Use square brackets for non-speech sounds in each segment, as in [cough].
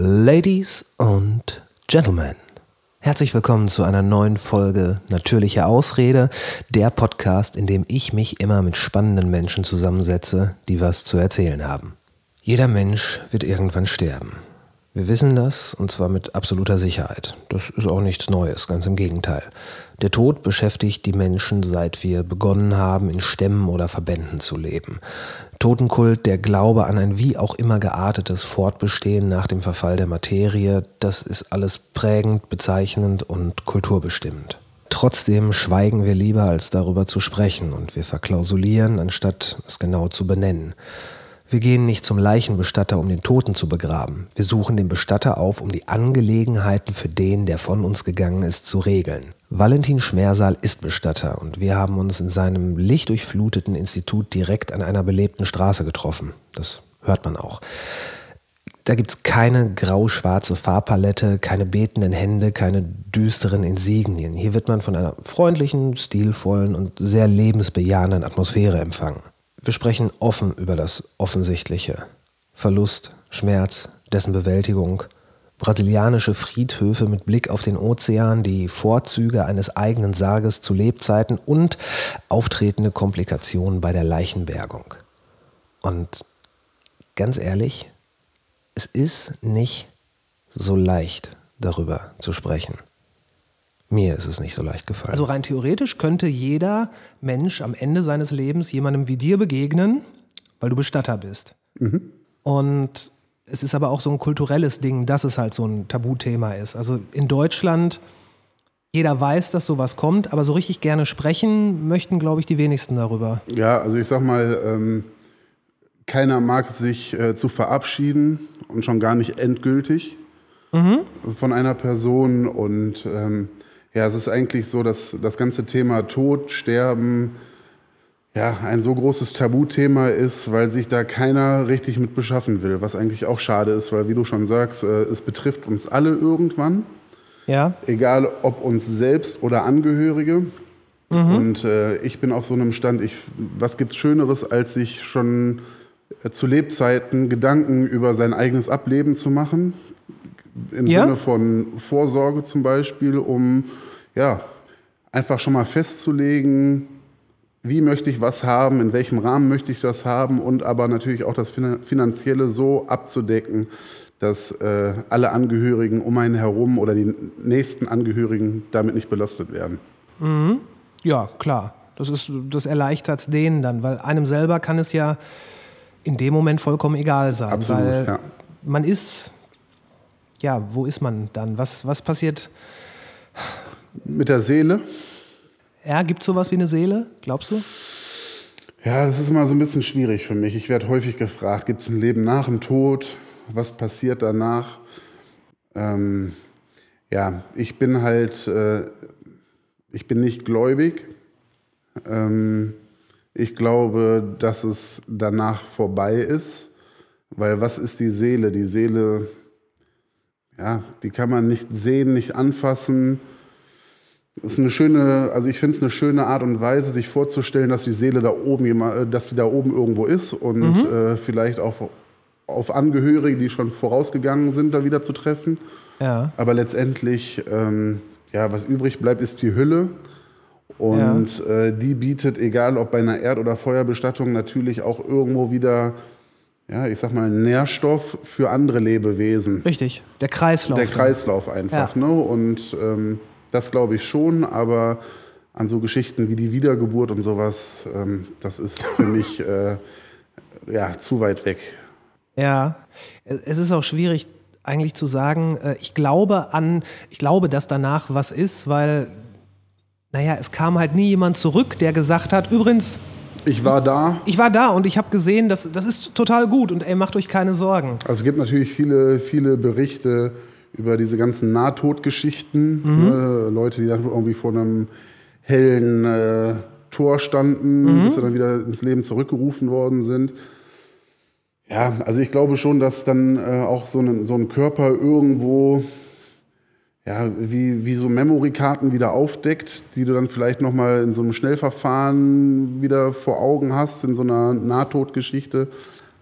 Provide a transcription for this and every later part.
Ladies und Gentlemen, herzlich willkommen zu einer neuen Folge Natürliche Ausrede, der Podcast, in dem ich mich immer mit spannenden Menschen zusammensetze, die was zu erzählen haben. Jeder Mensch wird irgendwann sterben. Wir wissen das und zwar mit absoluter Sicherheit. Das ist auch nichts Neues, ganz im Gegenteil. Der Tod beschäftigt die Menschen, seit wir begonnen haben, in Stämmen oder Verbänden zu leben. Totenkult, der Glaube an ein wie auch immer geartetes Fortbestehen nach dem Verfall der Materie, das ist alles prägend, bezeichnend und kulturbestimmend. Trotzdem schweigen wir lieber, als darüber zu sprechen, und wir verklausulieren, anstatt es genau zu benennen. Wir gehen nicht zum Leichenbestatter, um den Toten zu begraben. Wir suchen den Bestatter auf, um die Angelegenheiten für den, der von uns gegangen ist, zu regeln. Valentin Schmersaal ist Bestatter und wir haben uns in seinem lichtdurchfluteten Institut direkt an einer belebten Straße getroffen. Das hört man auch. Da gibt es keine grau-schwarze Farbpalette, keine betenden Hände, keine düsteren Insignien. Hier wird man von einer freundlichen, stilvollen und sehr lebensbejahenden Atmosphäre empfangen. Wir sprechen offen über das Offensichtliche. Verlust, Schmerz, dessen Bewältigung, brasilianische Friedhöfe mit Blick auf den Ozean, die Vorzüge eines eigenen Sarges zu Lebzeiten und auftretende Komplikationen bei der Leichenbergung. Und ganz ehrlich, es ist nicht so leicht, darüber zu sprechen. Mir ist es nicht so leicht gefallen. Also rein theoretisch könnte jeder Mensch am Ende seines Lebens jemandem wie dir begegnen, weil du Bestatter bist. Mhm. Und es ist aber auch so ein kulturelles Ding, dass es halt so ein Tabuthema ist. Also in Deutschland, jeder weiß, dass sowas kommt, aber so richtig gerne sprechen möchten, glaube ich, die wenigsten darüber. Ja, also ich sag mal, ähm, keiner mag sich äh, zu verabschieden und schon gar nicht endgültig mhm. von einer Person und ähm, ja, es ist eigentlich so, dass das ganze Thema Tod, Sterben, ja, ein so großes Tabuthema ist, weil sich da keiner richtig mit beschaffen will, was eigentlich auch schade ist, weil wie du schon sagst, äh, es betrifft uns alle irgendwann. Ja. Egal ob uns selbst oder Angehörige. Mhm. Und äh, ich bin auf so einem Stand, ich, was es Schöneres, als sich schon äh, zu Lebzeiten Gedanken über sein eigenes Ableben zu machen? Im ja? Sinne von Vorsorge zum Beispiel, um ja, einfach schon mal festzulegen, wie möchte ich was haben, in welchem Rahmen möchte ich das haben und aber natürlich auch das Finanzielle so abzudecken, dass äh, alle Angehörigen um einen herum oder die nächsten Angehörigen damit nicht belastet werden. Mhm. Ja, klar. Das, ist, das erleichtert es denen dann, weil einem selber kann es ja in dem Moment vollkommen egal sein. Absolut, weil ja. man ist, ja, wo ist man dann? Was, was passiert? Mit der Seele. Ja, gibt es sowas wie eine Seele, glaubst du? Ja, das ist immer so ein bisschen schwierig für mich. Ich werde häufig gefragt, gibt es ein Leben nach dem Tod? Was passiert danach? Ähm, ja, ich bin halt, äh, ich bin nicht gläubig. Ähm, ich glaube, dass es danach vorbei ist, weil was ist die Seele? Die Seele, ja, die kann man nicht sehen, nicht anfassen das ist eine schöne, also ich finde es eine schöne Art und Weise, sich vorzustellen, dass die Seele da oben, äh, dass sie da oben irgendwo ist und mhm. äh, vielleicht auch auf Angehörige, die schon vorausgegangen sind, da wieder zu treffen. Ja. Aber letztendlich, ähm, ja, was übrig bleibt, ist die Hülle. Und ja. äh, die bietet, egal ob bei einer Erd- oder Feuerbestattung, natürlich auch irgendwo wieder, ja, ich sag mal, Nährstoff für andere Lebewesen. Richtig, der Kreislauf. Der Kreislauf einfach, ja. ne? Und ähm, das glaube ich schon, aber an so Geschichten wie die Wiedergeburt und sowas, ähm, das ist für [laughs] mich äh, ja, zu weit weg. Ja, es ist auch schwierig eigentlich zu sagen, äh, ich glaube an, ich glaube, dass danach was ist, weil, naja, es kam halt nie jemand zurück, der gesagt hat, übrigens, ich war da. Ich war da und ich habe gesehen, dass, das ist total gut und ey, macht euch keine Sorgen. Also es gibt natürlich viele, viele Berichte über diese ganzen Nahtodgeschichten. Mhm. Ne? Leute, die dann irgendwie vor einem hellen äh, Tor standen, mhm. bis sie dann wieder ins Leben zurückgerufen worden sind. Ja, also ich glaube schon, dass dann äh, auch so ein, so ein Körper irgendwo ja, wie, wie so Memory-Karten wieder aufdeckt, die du dann vielleicht nochmal in so einem Schnellverfahren wieder vor Augen hast, in so einer Nahtodgeschichte.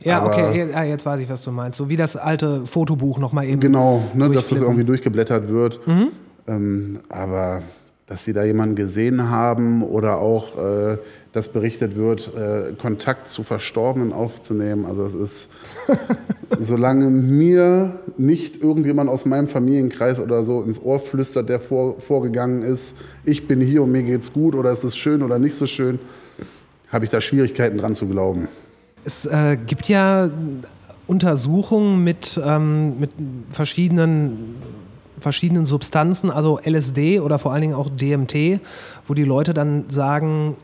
Ja, Aber- okay, ja, jetzt weiß ich, was du meinst. So wie das alte Fotobuch nochmal eben. Genau, ne, dass das irgendwie durchgeblättert wird. Mhm. Ähm, aber dass sie da jemanden gesehen haben oder auch, äh, dass berichtet wird, äh, Kontakt zu Verstorbenen aufzunehmen. Also es ist, [laughs] solange mir nicht irgendjemand aus meinem Familienkreis oder so ins Ohr flüstert, der vor, vorgegangen ist, ich bin hier und mir geht's gut oder es ist schön oder nicht so schön, habe ich da Schwierigkeiten dran zu glauben. Es äh, gibt ja Untersuchungen mit, ähm, mit verschiedenen, verschiedenen Substanzen, also LSD oder vor allen Dingen auch DMT, wo die Leute dann sagen,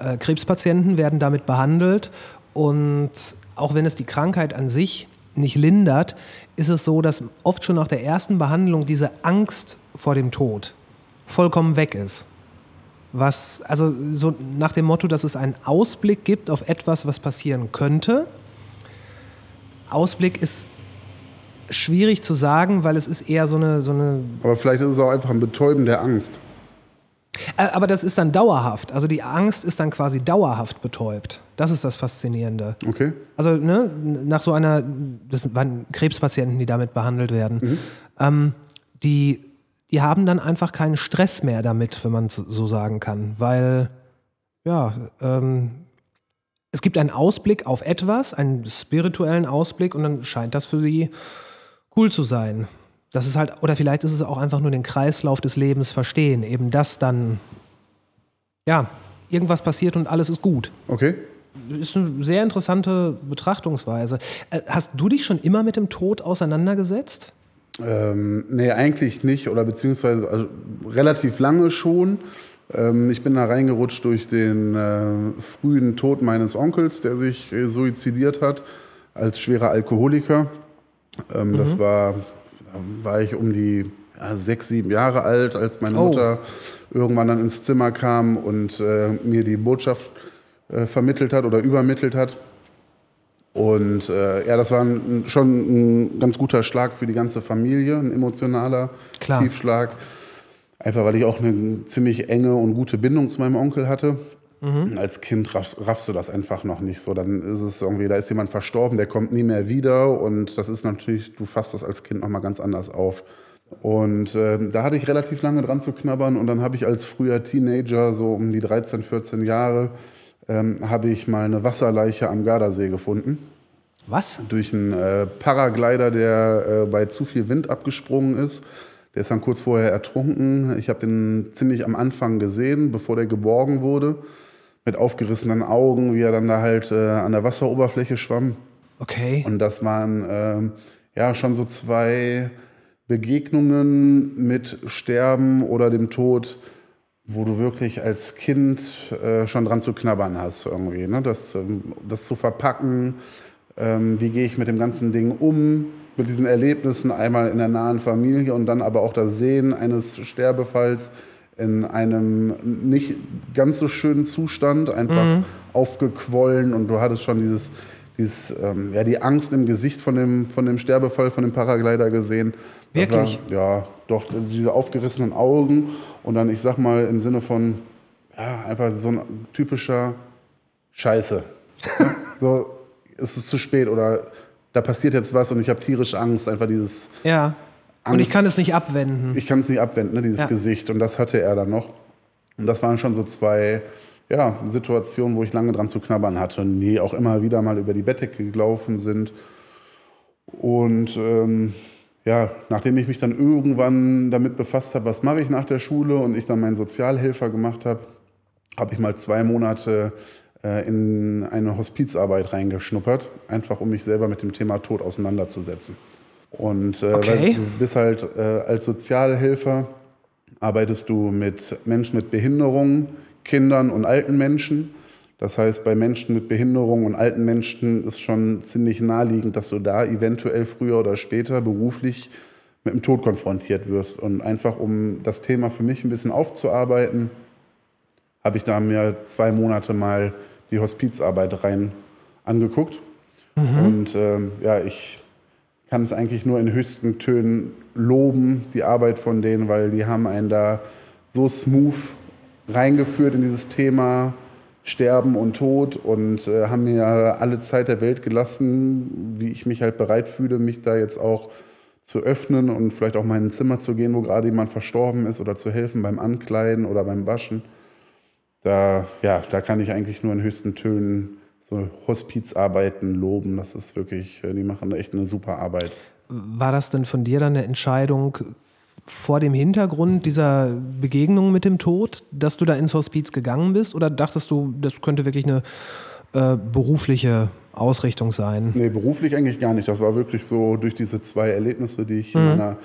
äh, Krebspatienten werden damit behandelt und auch wenn es die Krankheit an sich nicht lindert, ist es so, dass oft schon nach der ersten Behandlung diese Angst vor dem Tod vollkommen weg ist. Was, also so nach dem Motto, dass es einen Ausblick gibt auf etwas, was passieren könnte. Ausblick ist schwierig zu sagen, weil es ist eher so eine, so eine Aber vielleicht ist es auch einfach ein Betäuben der Angst. aber das ist dann dauerhaft. Also die Angst ist dann quasi dauerhaft betäubt. Das ist das Faszinierende. Okay? Also ne, nach so einer, das waren Krebspatienten, die damit behandelt werden, ähm, die, die haben dann einfach keinen Stress mehr damit, wenn man es so sagen kann, weil ja, ähm, es gibt einen Ausblick auf etwas, einen spirituellen Ausblick und dann scheint das für sie cool zu sein. Das ist halt, oder vielleicht ist es auch einfach nur den Kreislauf des Lebens verstehen, eben dass dann, ja, irgendwas passiert und alles ist gut Okay? ist eine sehr interessante Betrachtungsweise. Äh, Hast du dich schon immer mit dem Tod auseinandergesetzt? Ähm, nee, eigentlich nicht oder beziehungsweise also relativ lange schon. Ähm, ich bin da reingerutscht durch den äh, frühen Tod meines Onkels, der sich äh, suizidiert hat als schwerer Alkoholiker. Ähm, Das war, da war ich um die ja, sechs, sieben Jahre alt, als meine Oh. Mutter irgendwann dann ins Zimmer kam und äh, mir die Botschaft äh, vermittelt hat oder übermittelt hat. Und äh, ja, das war ein, schon ein ganz guter Schlag für die ganze Familie, ein emotionaler Klar. Tiefschlag. Einfach weil ich auch eine ziemlich enge und gute Bindung zu meinem Onkel hatte. Und Als Kind raffst, raffst du das einfach noch nicht so. Dann ist es irgendwie, da ist jemand verstorben, der kommt nie mehr wieder. Und das ist natürlich, du fasst das als Kind nochmal ganz anders auf. Und äh, da hatte ich relativ lange dran zu knabbern. Und dann habe ich als früher Teenager, so um die 13, 14 Jahre, ähm, habe ich mal eine Wasserleiche am Gardasee gefunden Was? durch einen äh, Paraglider, der äh, bei zu viel Wind abgesprungen ist. Der ist dann kurz vorher ertrunken. Ich habe den ziemlich am Anfang gesehen, bevor der geborgen wurde. Mit aufgerissenen Augen, wie er dann da halt äh, an der Wasseroberfläche schwamm. Okay. Und das waren ähm, ja schon so zwei Begegnungen mit Sterben oder dem Tod, wo du wirklich als Kind äh, schon dran zu knabbern hast irgendwie. Ne? Das, ähm, das zu verpacken, ähm, wie gehe ich mit dem ganzen Ding um, mit diesen Erlebnissen einmal in der nahen Familie und dann aber auch das Sehen eines Sterbefalls in einem nicht ganz so schönen Zustand, einfach aufgequollen und du hattest schon dieses, dieses ähm, ja, die Angst im Gesicht von dem, von dem Sterbefall, von dem Paraglider gesehen. Das Wirklich? War, ja, doch, diese aufgerissenen Augen und dann, ich sag mal, im Sinne von, ja, einfach so ein typischer Scheiße. [laughs] so, es ist zu spät oder da passiert jetzt was und ich habe tierische Angst, einfach dieses, Ja. Und ich Angst. kann es nicht abwenden. ich kann es nicht abwenden, ne, dieses Ja. Gesicht. Und das hatte er dann noch. Und das waren schon so zwei ja, Situationen, wo ich lange dran zu knabbern hatte, und die auch immer wieder mal über die Bettdecke gelaufen sind. Und ähm, ja, nachdem ich mich dann irgendwann damit befasst habe, was mache ich nach der Schule und ich dann meinen Sozialhelfer gemacht habe, habe ich mal zwei Monate äh, in eine Hospizarbeit reingeschnuppert, einfach um mich selber mit dem Thema Tod auseinanderzusetzen. Und äh, Okay. du bist halt äh, als Sozialhelfer, arbeitest du mit Menschen mit Behinderung, Kindern und alten Menschen. Das heißt, bei Menschen mit Behinderung und alten Menschen ist schon ziemlich naheliegend, dass du da eventuell früher oder später beruflich mit dem Tod konfrontiert wirst. Und einfach um das Thema für mich ein bisschen aufzuarbeiten, habe ich da mir zwei Monate mal die Hospizarbeit rein angeguckt. Und ähm, ja, ich kann es eigentlich nur in höchsten Tönen loben, die Arbeit von denen, weil die haben einen da so smooth reingeführt in dieses Thema, Sterben und Tod und äh, haben mir alle Zeit der Welt gelassen, wie ich mich halt bereit fühle, mich da jetzt auch zu öffnen und vielleicht auch mal in ein Zimmer zu gehen, wo gerade jemand verstorben ist oder zu helfen beim Ankleiden oder beim Waschen. Da, ja, da kann ich eigentlich nur in höchsten Tönen so Hospizarbeiten loben. Das ist wirklich, äh, die machen echt eine super Arbeit. War das denn von dir dann eine Entscheidung vor dem Hintergrund dieser Begegnung mit dem Tod, dass du da ins Hospiz gegangen bist? Oder dachtest du, das könnte wirklich eine äh, berufliche Ausrichtung sein? Nee, beruflich eigentlich gar nicht. Das war wirklich so durch diese zwei Erlebnisse, die ich mhm. in meiner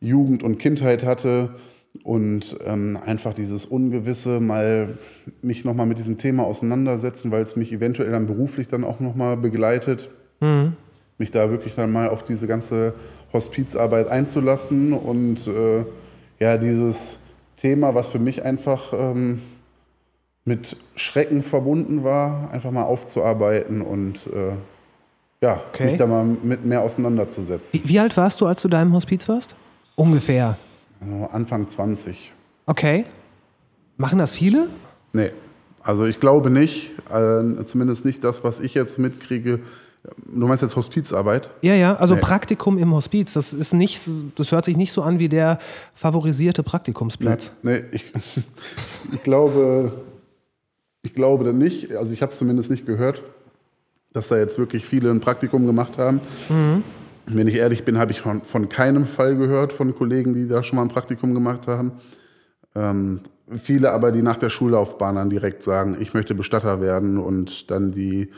Jugend und Kindheit hatte und ähm, einfach dieses Ungewisse, mal mich nochmal mit diesem Thema auseinandersetzen, weil es mich eventuell dann beruflich dann auch nochmal begleitet. Mhm. Mich da wirklich dann mal auf diese ganze Hospizarbeit einzulassen und äh, ja, dieses Thema, was für mich einfach ähm, mit Schrecken verbunden war, einfach mal aufzuarbeiten und äh, ja, okay. mich da mal mit mehr auseinanderzusetzen. Wie, wie, alt warst du, als du da im Hospiz warst? Ungefähr. Anfang 20. Okay. Machen das viele? Nee. Also ich glaube nicht, äh, zumindest nicht das, was ich jetzt mitkriege, Du meinst jetzt Hospizarbeit? Ja, ja, also nee. Praktikum im Hospiz. Das ist nicht, das hört sich nicht so an wie der favorisierte Praktikumsplatz. Nee, nee ich, [laughs] ich glaube, ich glaube nicht. Also ich habe es zumindest nicht gehört, dass da jetzt wirklich viele ein Praktikum gemacht haben. Mhm. Wenn ich ehrlich bin, habe ich von, von keinem Fall gehört von Kollegen, die da schon mal ein Praktikum gemacht haben. Ähm, viele aber, die nach der Schullaufbahn dann direkt sagen, ich möchte Bestatter werden und dann die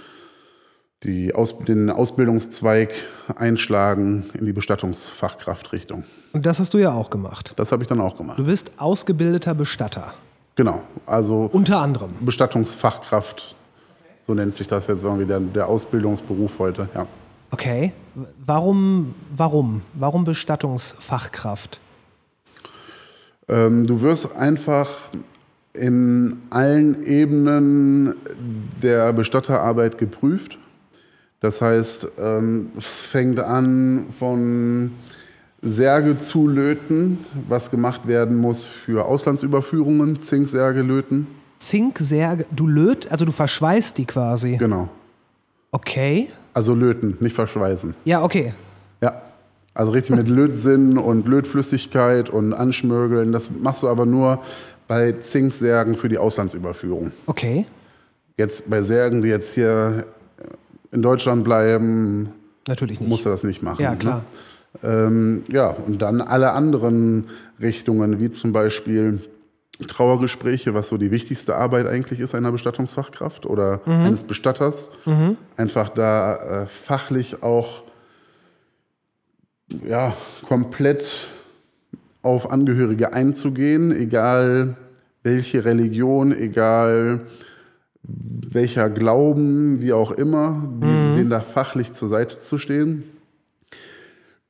die Aus, den Ausbildungszweig einschlagen in die Bestattungsfachkraftrichtung. Und das hast du ja auch gemacht. Das habe ich dann auch gemacht. Du bist ausgebildeter Bestatter. Genau, also unter anderem Bestattungsfachkraft, so nennt sich das jetzt irgendwie der, der Ausbildungsberuf heute. Ja. Okay, warum, warum, warum Bestattungsfachkraft? Ähm, du wirst einfach in allen Ebenen der Bestatterarbeit geprüft. Das heißt, ähm, es fängt an von Särge zu löten, was gemacht werden muss für Auslandsüberführungen, Zinksärge löten. Zinksärge, du löt, also du verschweißt die quasi. Genau. Okay. Also löten, nicht verschweißen. Ja, okay. Ja. Also richtig mit Lötsinn und Lötflüssigkeit und Anschmörgeln. Das machst du aber nur bei Zinksärgen für die Auslandsüberführung. Okay. Jetzt bei Särgen, die jetzt hier in Deutschland bleiben, Natürlich nicht. musst du das nicht machen. Ja, klar. Ne? Ähm, ja, und dann alle anderen Richtungen, wie zum Beispiel Trauergespräche, was so die wichtigste Arbeit eigentlich ist einer Bestattungsfachkraft oder mhm. eines Bestatters. Mhm. Einfach da äh, fachlich auch ja, komplett auf Angehörige einzugehen, egal welche Religion, egal welcher Glauben, wie auch immer, die, mhm. denen da fachlich zur Seite zu stehen.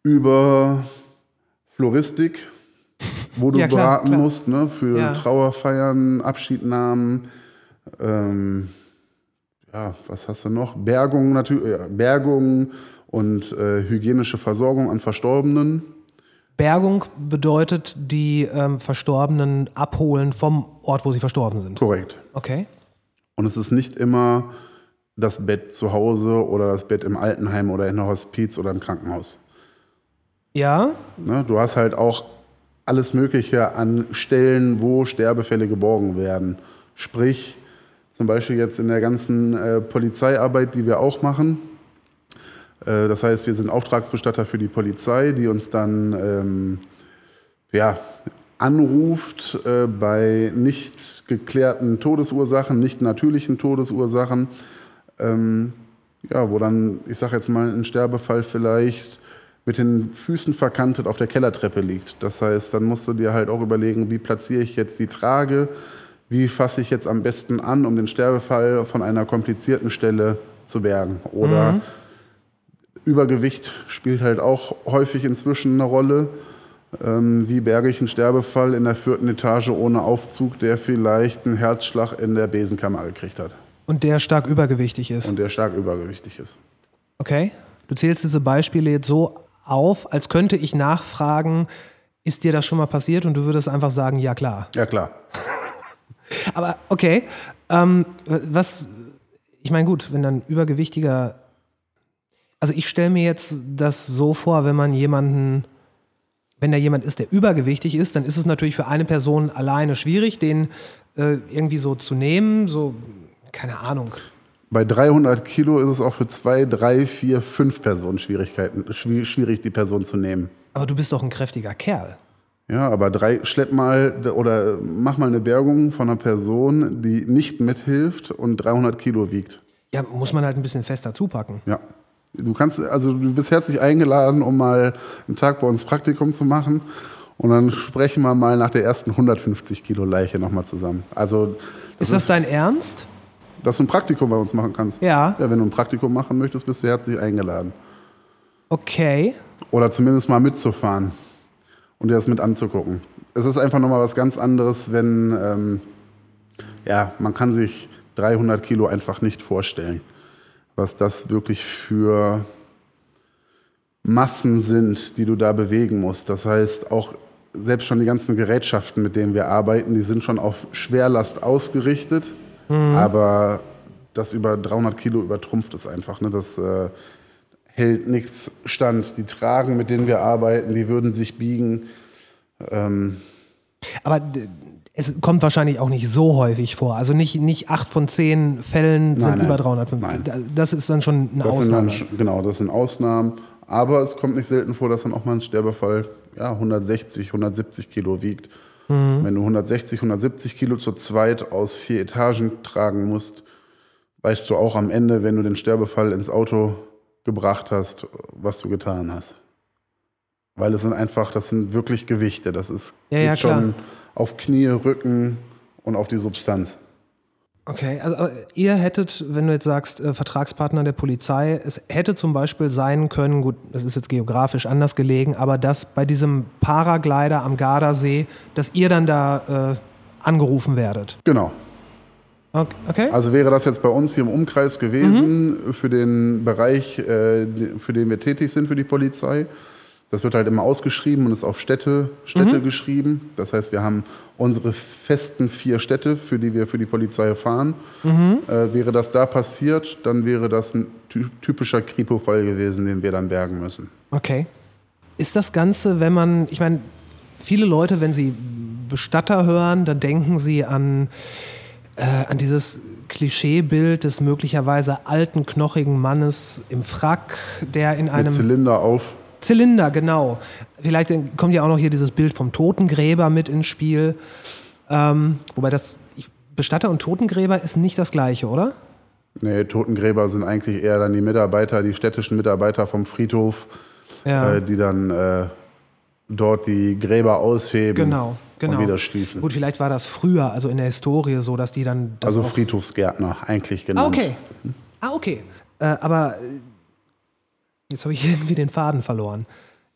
Über Floristik, wo du ja, klar, beraten klar. musst, ne, für ja. Trauerfeiern, Abschiednahmen, ähm, ja, was hast du noch? Bergung natürlich, äh, Bergung und äh, hygienische Versorgung an Verstorbenen. Bergung bedeutet die ähm, Verstorbenen abholen vom Ort, wo sie verstorben sind. Korrekt. Okay. Und es ist nicht immer das Bett zu Hause oder das Bett im Altenheim oder in der Hospiz oder im Krankenhaus. Ja. Ne, du hast halt auch alles Mögliche an Stellen, wo Sterbefälle geborgen werden. Sprich, zum Beispiel jetzt in der ganzen äh, Polizeiarbeit, die wir auch machen. Äh, das heißt, wir sind Auftragsbestatter für die Polizei, die uns dann ähm, ja, anruft äh, bei nicht geklärten Todesursachen, nicht natürlichen Todesursachen, ähm, ja, wo dann, ich sage jetzt mal, ein Sterbefall vielleicht mit den Füßen verkantet auf der Kellertreppe liegt. Das heißt, dann musst du dir halt auch überlegen, wie platziere ich jetzt die Trage, wie fasse ich jetzt am besten an, um den Sterbefall von einer komplizierten Stelle zu bergen. Oder mhm. Übergewicht spielt halt auch häufig inzwischen eine Rolle. Ähm, wie berge ich einen Sterbefall in der vierten Etage ohne Aufzug, der vielleicht einen Herzschlag in der Besenkammer gekriegt hat. Und der stark übergewichtig ist. Und der stark übergewichtig ist. Okay. Du zählst diese Beispiele jetzt so auf, als könnte ich nachfragen, ist dir das schon mal passiert? Und du würdest einfach sagen, ja klar. Ja klar. [laughs] Aber okay, Ähm, was, ich meine, gut, wenn dann übergewichtiger, also ich stelle mir jetzt das so vor, wenn man jemanden, wenn da jemand ist, der übergewichtig ist, dann ist es natürlich für eine Person alleine schwierig, den äh, irgendwie so zu nehmen, so, keine Ahnung. Bei 300 Kilo ist es auch für zwei, drei, vier, fünf Personen Schwierigkeiten, schwierig, die Person zu nehmen. Aber du bist doch ein kräftiger Kerl. Ja, aber drei, schlepp mal oder mach mal eine Bergung von einer Person, die nicht mithilft und 300 Kilo wiegt. Ja, muss man halt ein bisschen fester zupacken. Ja. Du kannst, also du bist herzlich eingeladen, um mal einen Tag bei uns Praktikum zu machen. Und dann sprechen wir mal nach der ersten 150 Kilo Leiche nochmal zusammen. Also. Das ist das ist, dein Ernst? Dass du ein Praktikum bei uns machen kannst. Ja. Ja, wenn du ein Praktikum machen möchtest, bist du herzlich eingeladen. Okay. Oder zumindest mal mitzufahren und dir das mit anzugucken. Es ist einfach nochmal was ganz anderes, wenn, ähm, ja, man kann sich 300 Kilo einfach nicht vorstellen, was das wirklich für Massen sind, die du da bewegen musst. Das heißt, auch selbst schon die ganzen Gerätschaften, mit denen wir arbeiten, die sind schon auf Schwerlast ausgerichtet, mhm. aber das über 300 Kilo übertrumpft es einfach. Ne? Das äh, hält nichts stand. Die Tragen, mit denen wir arbeiten, die würden sich biegen. Ähm aber es kommt wahrscheinlich auch nicht so häufig vor. Also nicht, nicht acht von zehn Fällen sind nein, über 350. Nein. Das ist dann schon eine das Ausnahme. Dann, genau, das sind Ausnahmen. Aber es kommt nicht selten vor, dass dann auch mal ein Sterbefall ja, 160, 170 Kilo wiegt. Mhm. Wenn du 160, 170 Kilo zu zweit aus vier Etagen tragen musst, weißt du auch am Ende, wenn du den Sterbefall ins Auto gebracht hast, was du getan hast. Weil es sind einfach, das sind wirklich Gewichte. Das ist ja, ja, schon auf Knie, Rücken und auf die Substanz. Okay, also ihr hättet, wenn du jetzt sagst, äh, Vertragspartner der Polizei, es hätte zum Beispiel sein können, gut, das ist jetzt geografisch anders gelegen, aber dass bei diesem Paraglider am Gardasee, dass ihr dann da äh, angerufen werdet. Genau. Okay. Also wäre das jetzt bei uns hier im Umkreis gewesen mhm. für den Bereich, äh, für den wir tätig sind für die Polizei. Das wird halt immer ausgeschrieben und ist auf Städte, Städte mhm. geschrieben. Das heißt, wir haben unsere festen vier Städte, für die wir für die Polizei fahren. Mhm. Äh, wäre das da passiert, dann wäre das ein typischer Kripo-Fall gewesen, den wir dann bergen müssen. Okay. Ist das Ganze, wenn man, ich meine, viele Leute, wenn sie Bestatter hören, dann denken sie an äh, an dieses Klischeebild des möglicherweise alten, knochigen Mannes im Frack, der in einem. Mit Zylinder auf. Zylinder, genau. Vielleicht kommt ja auch noch hier dieses Bild vom Totengräber mit ins Spiel. Ähm, wobei das Bestatter und Totengräber ist nicht das gleiche, oder? Nee, Totengräber sind eigentlich eher dann die Mitarbeiter, die städtischen Mitarbeiter vom Friedhof, ja. äh, die dann äh, dort die Gräber ausheben. Genau genau. und wieder schließen. Gut, vielleicht war das früher, also in der Historie so, dass die dann. also Friedhofsgärtner eigentlich genau. Ah, okay. Ah, okay. Äh, aber äh, jetzt habe ich [laughs] irgendwie den Faden verloren.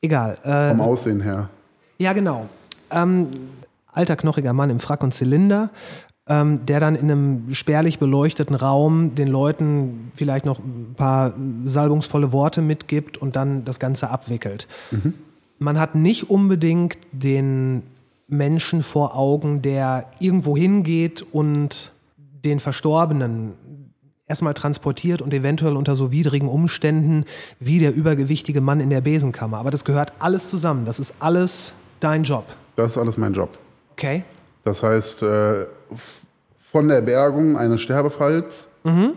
Egal. Äh, Vom Aussehen her. Ja, genau. Ähm, alter, knochiger Mann im Frack und Zylinder, ähm, der dann in einem spärlich beleuchteten Raum den Leuten vielleicht noch ein paar salbungsvolle Worte mitgibt und dann das Ganze abwickelt. Mhm. Man hat nicht unbedingt den Menschen vor Augen, der irgendwo hingeht und den Verstorbenen erstmal transportiert und eventuell unter so widrigen Umständen wie der übergewichtige Mann in der Besenkammer. Aber das gehört alles zusammen. Das ist alles dein Job. Das ist alles mein Job. Okay. Das heißt, äh, von der Bergung eines Sterbefalls mhm.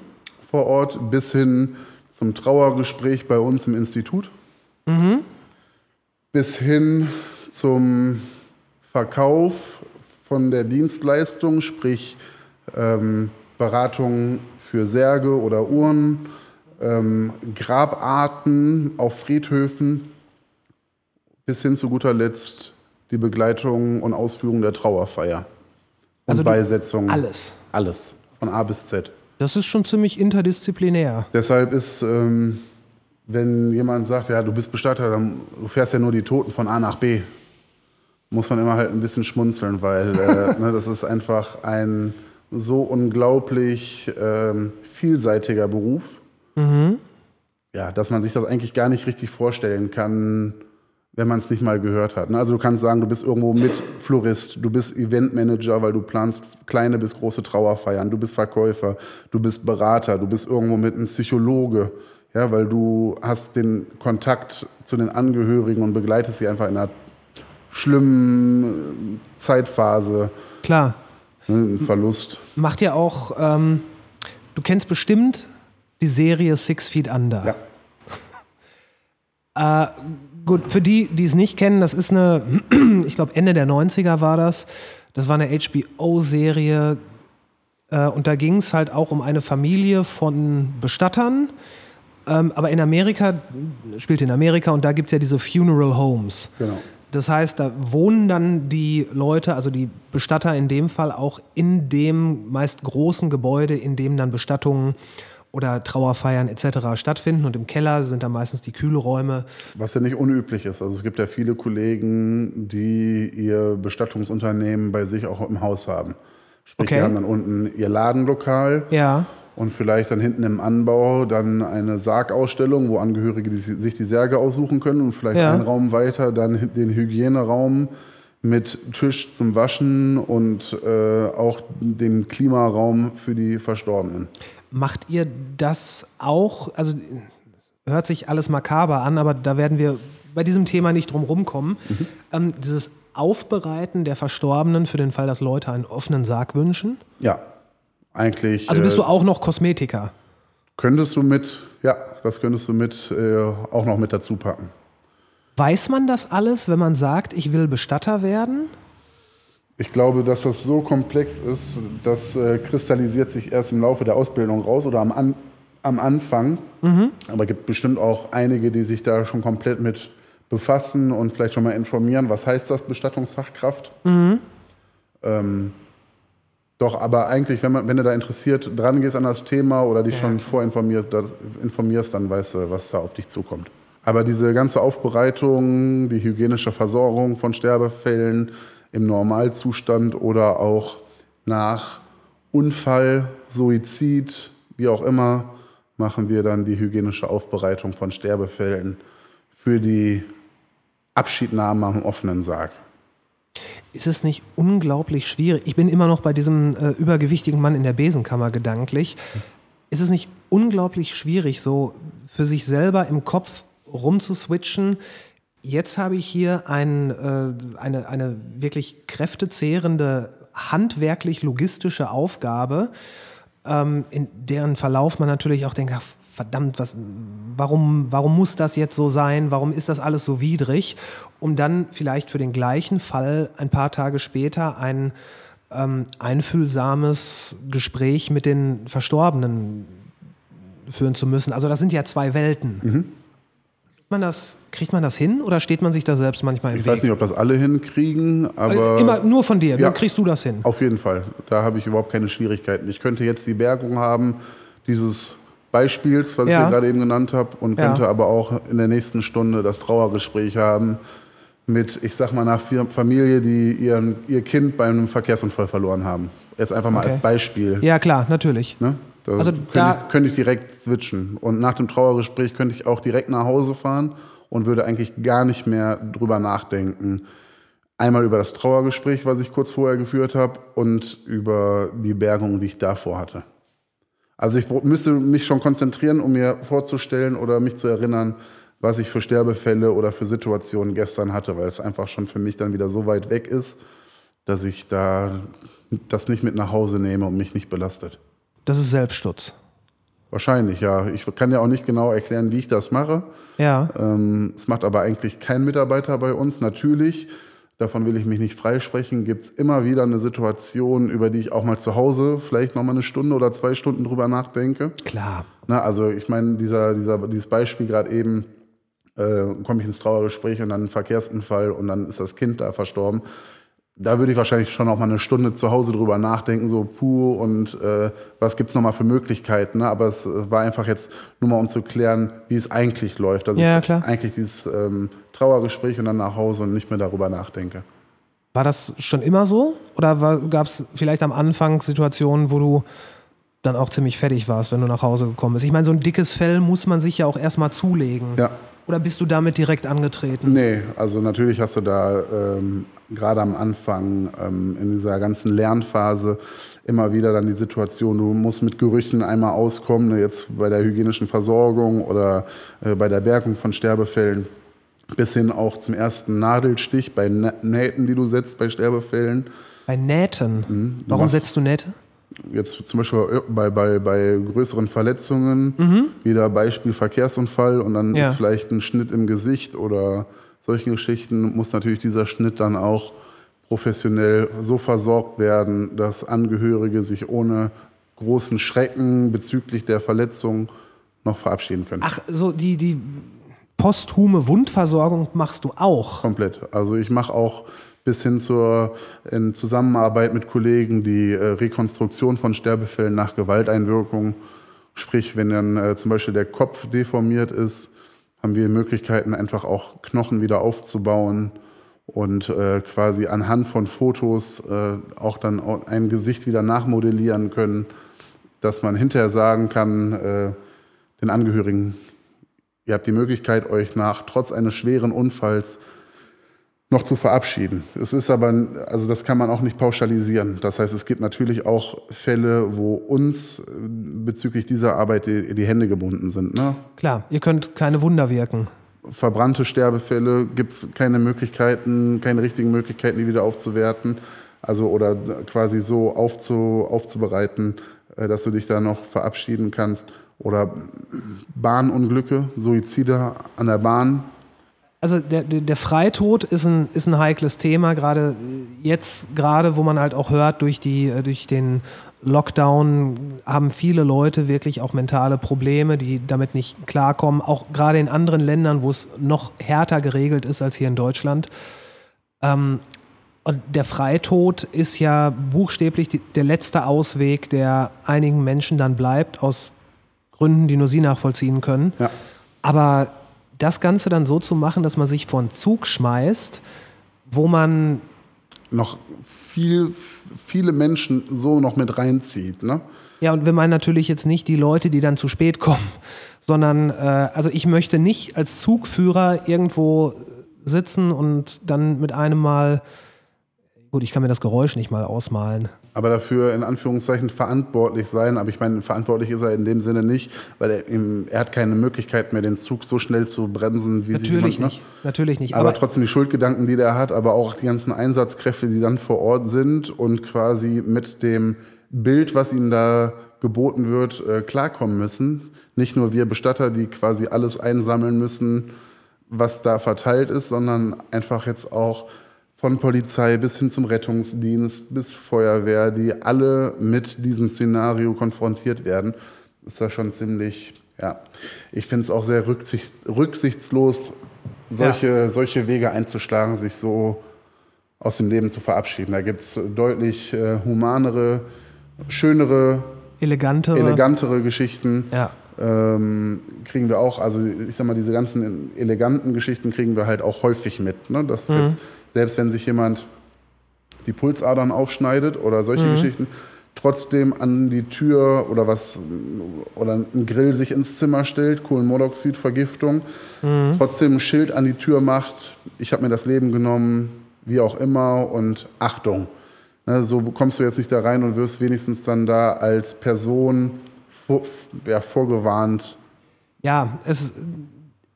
vor Ort bis hin zum Trauergespräch bei uns im Institut, mhm. bis hin zum Verkauf von der Dienstleistung, sprich ähm, Beratung für Särge oder Uhren, ähm, Grabarten auf Friedhöfen, bis hin zu guter Letzt die Begleitung und Ausführung der Trauerfeier. Und also Beisetzung. Alles. Alles. Von A bis Z. Das ist schon ziemlich interdisziplinär. Deshalb ist, ähm, wenn jemand sagt, ja, du bist Bestatter, dann du fährst ja nur die Toten von A nach B muss man immer halt ein bisschen schmunzeln, weil äh, [laughs] ne, das ist einfach ein so unglaublich ähm, vielseitiger Beruf, mhm. ja, dass man sich das eigentlich gar nicht richtig vorstellen kann, wenn man es nicht mal gehört hat. ne? Also du kannst sagen, du bist irgendwo mit Florist, du bist Eventmanager, weil du planst kleine bis große Trauerfeiern, du bist Verkäufer, du bist Berater, du bist irgendwo mit einem Psychologe, ja, weil du hast den Kontakt zu den Angehörigen und begleitest sie einfach in einer schlimmen äh, Zeitphase, Klar. Ne, Verlust. Macht ja auch, ähm, du kennst bestimmt die Serie Six Feet Under. Ja. [laughs] Gut, für die, die es nicht kennen, das ist eine, [clears throat] ich glaube Ende der 90er war das. Das war eine HBO-Serie äh, und da ging es halt auch um eine Familie von Bestattern. Ähm, aber in Amerika, spielt in Amerika und da gibt es ja diese Funeral Homes. Genau. Das heißt, da wohnen dann die Leute, also die Bestatter in dem Fall auch in dem meist großen Gebäude, in dem dann Bestattungen oder Trauerfeiern etc. stattfinden. Und im Keller sind dann meistens die Kühlräume. Was ja nicht unüblich ist. Also es gibt ja viele Kollegen, die ihr Bestattungsunternehmen bei sich auch im Haus haben. Sprich, Okay. die haben dann unten ihr Ladenlokal Ja, und vielleicht dann hinten im Anbau dann eine Sargausstellung, wo Angehörige die, sich die Särge aussuchen können und vielleicht Ja. einen Raum weiter dann den Hygieneraum mit Tisch zum Waschen und äh, auch den Klimaraum für die Verstorbenen. Macht ihr das auch? Also hört sich alles makaber an, aber da werden wir bei diesem Thema nicht drum rumkommen. Ähm, dieses Aufbereiten der Verstorbenen für den Fall, dass Leute einen offenen Sarg wünschen. Ja, eigentlich. Also bist äh, du auch noch Kosmetiker? Könntest du mit, ja, das könntest du mit äh, auch noch mit dazu packen. Weiß man das alles, wenn man sagt, ich will Bestatter werden? Ich glaube, dass das so komplex ist, das äh, kristallisiert sich erst im Laufe der Ausbildung raus oder am, An am Anfang. Aber es gibt bestimmt auch einige, die sich da schon komplett mit befassen und vielleicht schon mal informieren, was heißt das Bestattungsfachkraft. Ähm, doch, aber eigentlich, wenn, man, wenn du da interessiert dran gehst an das Thema oder dich schon vorinformierst, informierst, dann weißt du, was da auf dich zukommt. Aber diese ganze Aufbereitung, die hygienische Versorgung von Sterbefällen im Normalzustand oder auch nach Unfall, Suizid, wie auch immer, machen wir dann die hygienische Aufbereitung von Sterbefällen für die Abschiednahme am offenen Sarg. Ist es nicht unglaublich schwierig? Ich bin immer noch bei diesem äh, übergewichtigen Mann in der Besenkammer gedanklich. Ist es nicht unglaublich schwierig, so für sich selber im Kopf rumzuswitchen? Jetzt habe ich hier ein, äh, eine, eine wirklich kräftezehrende, handwerklich-logistische Aufgabe, ähm, in deren Verlauf man natürlich auch denkt, ach, verdammt, was, warum, warum muss das jetzt so sein? Warum ist das alles so widrig? Um dann vielleicht für den gleichen Fall ein paar Tage später ein ähm, einfühlsames Gespräch mit den Verstorbenen führen zu müssen. Also das sind ja zwei Welten. Kriegt, man das, kriegt man das hin oder steht man sich da selbst manchmal im Ich Weg? weiß nicht, ob das alle hinkriegen, aber Äh, Immer nur von dir, Ja. kriegst du das hin. auf jeden Fall. Da habe ich überhaupt keine Schwierigkeiten. Ich könnte jetzt die Bergung haben, dieses Beispiels, was ich Ja. dir gerade eben genannt habe, und Ja. könnte aber auch in der nächsten Stunde das Trauergespräch haben mit, ich sag mal, einer Familie, die ihren, ihr Kind bei einem Verkehrsunfall verloren haben. Jetzt einfach mal Okay. als Beispiel. Ja, klar, natürlich. Ne? Da Also könnte, da- ich, könnte ich direkt switchen. Und nach dem Trauergespräch könnte ich auch direkt nach Hause fahren und würde eigentlich gar nicht mehr drüber nachdenken. Einmal über das Trauergespräch, was ich kurz vorher geführt habe, und über die Bergung, die ich davor hatte. Also ich müsste mich schon konzentrieren, um mir vorzustellen oder mich zu erinnern, was ich für Sterbefälle oder für Situationen gestern hatte, weil es einfach schon für mich dann wieder so weit weg ist, dass ich da das nicht mit nach Hause nehme und mich nicht belastet. Das ist Selbstschutz. Wahrscheinlich, ja. Ich kann ja auch nicht genau erklären, wie ich das mache. Ja. Ähm, Es macht aber eigentlich kein Mitarbeiter bei uns. Natürlich, davon will ich mich nicht freisprechen, gibt es immer wieder eine Situation, über die ich auch mal zu Hause vielleicht noch mal eine Stunde oder zwei Stunden drüber nachdenke. Klar. Na, also ich meine, dieser, dieser, dieses Beispiel gerade eben, äh, komme ich ins Trauergespräch und dann ein Verkehrsunfall und dann ist das Kind da verstorben. Da würde ich wahrscheinlich schon noch mal eine Stunde zu Hause drüber nachdenken, so puh und äh, was gibt's noch mal für Möglichkeiten. Ne? Aber es äh, war einfach jetzt nur mal, um zu klären, wie es eigentlich läuft. Dass Ja, klar. eigentlich dieses ähm, Trauergespräch und dann nach Hause und nicht mehr darüber nachdenke. War das schon immer so? Oder gab es vielleicht am Anfang Situationen, wo du dann auch ziemlich fertig warst, wenn du nach Hause gekommen bist? Ich meine, so ein dickes Fell muss man sich ja auch erstmal zulegen. Ja, Oder bist du damit direkt angetreten? Nee, also natürlich hast du da ähm, gerade am Anfang ähm, in dieser ganzen Lernphase immer wieder dann die Situation, du musst mit Gerüchen einmal auskommen, ne, jetzt bei der hygienischen Versorgung oder äh, bei der Bergung von Sterbefällen, bis hin auch zum ersten Nadelstich bei Nähten, die du setzt bei Sterbefällen. Bei Nähten? Mhm. Warum setzt du Nähte? Jetzt zum Beispiel bei, bei, bei größeren Verletzungen, mhm. wieder Beispiel Verkehrsunfall und dann ja. ist vielleicht ein Schnitt im Gesicht oder solche Geschichten, muss natürlich dieser Schnitt dann auch professionell so versorgt werden, dass Angehörige sich ohne großen Schrecken bezüglich der Verletzung noch verabschieden können. Ach, so die, die posthume Wundversorgung machst du auch? Komplett. Also ich mache auch bis hin zur in Zusammenarbeit mit Kollegen die äh, Rekonstruktion von Sterbefällen nach Gewalteinwirkung. Sprich, wenn dann äh, zum Beispiel der Kopf deformiert ist, haben wir Möglichkeiten, einfach auch Knochen wieder aufzubauen und äh, quasi anhand von Fotos äh, auch dann ein Gesicht wieder nachmodellieren können, dass man hinterher sagen kann, äh, den Angehörigen, ihr habt die Möglichkeit, euch nach trotz eines schweren Unfalls noch zu verabschieden. Es ist aber, also das kann man auch nicht pauschalisieren. Das heißt, es gibt natürlich auch Fälle, wo uns äh, bezüglich dieser Arbeit die, die Hände gebunden sind. Ne? Klar, ihr könnt keine Wunder wirken. Verbrannte Sterbefälle gibt es keine Möglichkeiten, keine richtigen Möglichkeiten, die wieder aufzuwerten. Also oder quasi so aufzu, aufzubereiten, äh, dass du dich da noch verabschieden kannst. Oder Bahnunglücke, Suizide an der Bahn, also der, der Freitod ist ein, ist ein heikles Thema, gerade jetzt, gerade wo man halt auch hört, durch, die, äh, durch den Lockdown haben viele Leute wirklich auch mentale Probleme, die damit nicht klarkommen, auch gerade in anderen Ländern, wo es noch härter geregelt ist als hier in Deutschland. Ähm, und der Freitod ist ja buchstäblich die, der letzte Ausweg, der einigen Menschen dann bleibt, aus Gründen, die nur sie nachvollziehen können. Ja. Aber das Ganze dann so zu machen, dass man sich vor einen Zug schmeißt, wo man noch viel, viele Menschen so noch mit reinzieht. Ne? Ja, und wir meinen natürlich jetzt nicht die Leute, die dann zu spät kommen, [laughs] sondern äh, also ich möchte nicht als Zugführer irgendwo sitzen und dann mit einem Mal, gut, ich kann mir das Geräusch nicht mal ausmalen, aber dafür in Anführungszeichen verantwortlich sein. Aber ich meine, verantwortlich ist er in dem Sinne nicht, weil er, er hat keine Möglichkeit mehr, den Zug so schnell zu bremsen, wie Natürlich sie nicht. Natürlich nicht. Aber, aber, trotzdem die Schuldgedanken, die der hat, aber auch die ganzen Einsatzkräfte, die dann vor Ort sind und quasi mit dem Bild, was ihnen da geboten wird, äh, klarkommen müssen. Nicht nur wir Bestatter, die quasi alles einsammeln müssen, was da verteilt ist, sondern einfach jetzt auch von Polizei bis hin zum Rettungsdienst, bis Feuerwehr, die alle mit diesem Szenario konfrontiert werden, ist das schon ziemlich, ja, ich finde es auch sehr rücksicht, rücksichtslos, solche, ja. solche Wege einzuschlagen, sich so aus dem Leben zu verabschieden. Da gibt es deutlich äh, humanere, schönere, elegantere, elegantere Geschichten. Ja. Ähm, kriegen wir auch, also ich sag mal, diese ganzen eleganten Geschichten kriegen wir halt auch häufig mit. Ne? Dass mhm. jetzt selbst wenn sich jemand die Pulsadern aufschneidet oder solche mhm. Geschichten, trotzdem an die Tür oder was oder ein Grill sich ins Zimmer stellt, Kohlenmonoxidvergiftung, mhm. trotzdem ein Schild an die Tür macht, ich habe mir das Leben genommen, wie auch immer und Achtung. Ne, so kommst du jetzt nicht da rein und wirst wenigstens dann da als Person vor, ja, vorgewarnt. Ja, es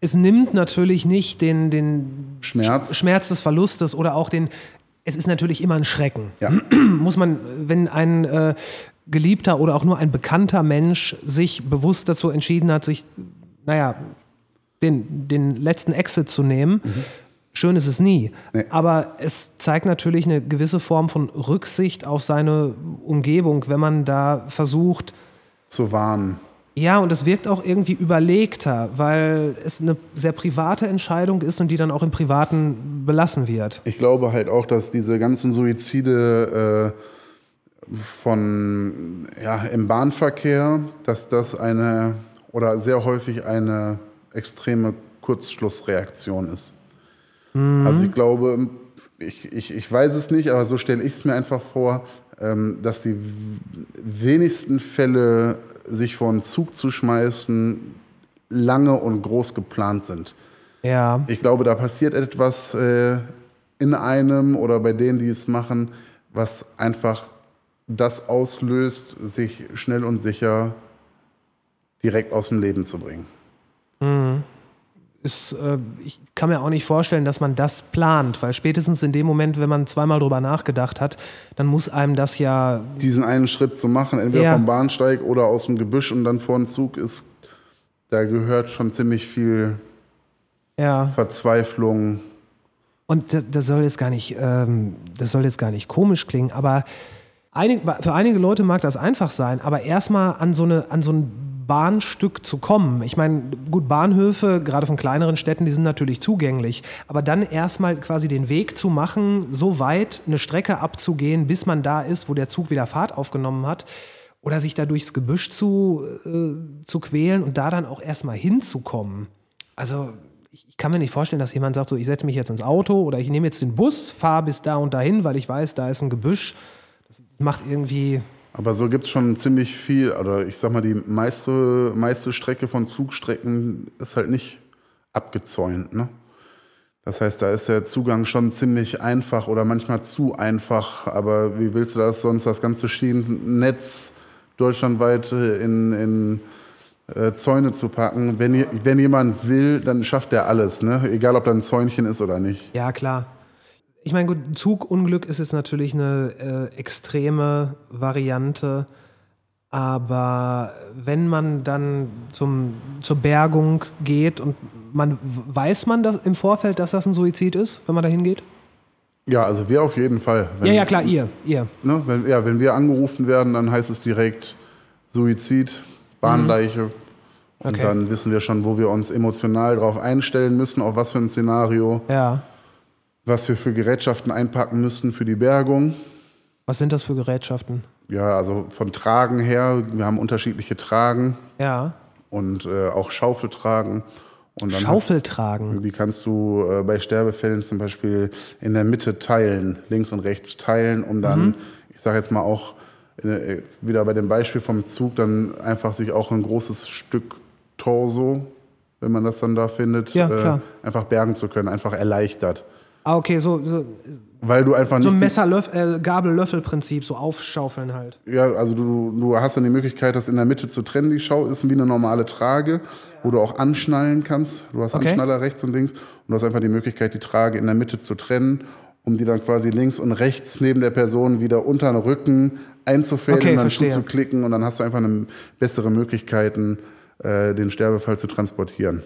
es nimmt natürlich nicht den, den Schmerz. Schmerz des Verlustes oder auch den, es ist natürlich immer ein Schrecken. Ja. [clears throat] Muss man, wenn ein äh, geliebter oder auch nur ein bekannter Mensch sich bewusst dazu entschieden hat, sich, naja, den, den letzten Exit zu nehmen, mhm. schön ist es nie. Nee. Aber es zeigt natürlich eine gewisse Form von Rücksicht auf seine Umgebung, wenn man da versucht, zu warnen. Ja, und es wirkt auch irgendwie überlegter, weil es eine sehr private Entscheidung ist und die dann auch im Privaten belassen wird. Ich glaube halt auch, dass diese ganzen Suizide äh, von ja, im Bahnverkehr, dass das eine oder sehr häufig eine extreme Kurzschlussreaktion ist. Mhm. Also ich glaube, ich, ich, ich weiß es nicht, aber so stelle ich es mir einfach vor, dass die wenigsten Fälle sich vor einen Zug zu schmeißen lange und groß geplant sind. Ja. Ich glaube, da passiert etwas äh, in einem oder bei denen, die es machen, was einfach das auslöst, sich schnell und sicher direkt aus dem Leben zu bringen. Ist, äh, ich kann mir auch nicht vorstellen, dass man das plant, weil spätestens in dem Moment, wenn man zweimal drüber nachgedacht hat, dann muss einem das ja. Diesen einen Schritt zu machen, entweder Ja. vom Bahnsteig oder aus dem Gebüsch und dann vor den Zug ist, da gehört schon ziemlich viel Ja. Verzweiflung. Und das, das soll jetzt gar nicht, ähm, das soll jetzt gar nicht komisch klingen, aber einig, für einige Leute mag das einfach sein, aber erstmal an so eine, an so ein Bahnstück zu kommen. Ich meine, gut, Bahnhöfe, gerade von kleineren Städten, die sind natürlich zugänglich, aber dann erstmal quasi den Weg zu machen, so weit eine Strecke abzugehen, bis man da ist, wo der Zug wieder Fahrt aufgenommen hat, oder sich da durchs Gebüsch zu, äh, zu quälen und da dann auch erstmal hinzukommen. Also ich, kann mir nicht vorstellen, dass jemand sagt, so ich setze mich jetzt ins Auto oder ich nehme jetzt den Bus, fahre bis da und dahin, weil ich weiß, da ist ein Gebüsch. Das macht irgendwie, Aber so gibt es schon ziemlich viel, oder ich sag mal, die meiste, meiste Strecke von Zugstrecken ist halt nicht abgezäunt. Ne? Das heißt, da ist der Zugang schon ziemlich einfach oder manchmal zu einfach. Aber wie willst du das sonst, das ganze Schienennetz deutschlandweit äh, in, in äh, Zäune zu packen? Wenn, wenn jemand will, dann schafft er alles, ne? egal ob da ein Zäunchen ist oder nicht. ja klar. Ich meine, gut, Zugunglück ist jetzt natürlich eine äh, extreme Variante, aber wenn man dann zum, zur Bergung geht und man weiß man das im Vorfeld, dass das ein Suizid ist, wenn man da hingeht? Ja, also wir auf jeden Fall. Wenn- Ja, ja, klar, ihr, ihr. Ne, wenn, ja, wenn wir angerufen werden, dann heißt es direkt Suizid, Bahnleiche. Und Mhm. Okay. dann wissen wir schon, wo wir uns emotional darauf einstellen müssen, auf was für ein Szenario, Ja. Was wir für Gerätschaften einpacken müssen für die Bergung. Was sind das für Gerätschaften? Ja, also von Tragen her, wir haben unterschiedliche Tragen Ja. und äh, auch Schaufeltragen. Und dann Schaufel tragen. Hast, die kannst du äh, bei Sterbefällen zum Beispiel in der Mitte teilen, links und rechts teilen, um dann, Mhm. ich sage jetzt mal auch äh, wieder bei dem Beispiel vom Zug, dann einfach sich auch ein großes Stück Torso, wenn man das dann da findet, Ja, äh, einfach bergen zu können, einfach erleichtert. Ah, okay, so, so, Weil du einfach so ein nicht. Messer-Löff- äh, Gabel-Löffel-Prinzip, so aufschaufeln halt. Ja, also du, du hast dann die Möglichkeit, das in der Mitte zu trennen. Die Schau ist wie eine normale Trage, wo du auch anschnallen kannst. Du hast Okay. Anschnaller rechts und links und du hast einfach die Möglichkeit, die Trage in der Mitte zu trennen, um die dann quasi links und rechts neben der Person wieder unter den Rücken einzufädeln, Okay, dann verstehe. zuzuklicken und dann hast du einfach eine bessere Möglichkeiten, äh, den Sterbefall zu transportieren.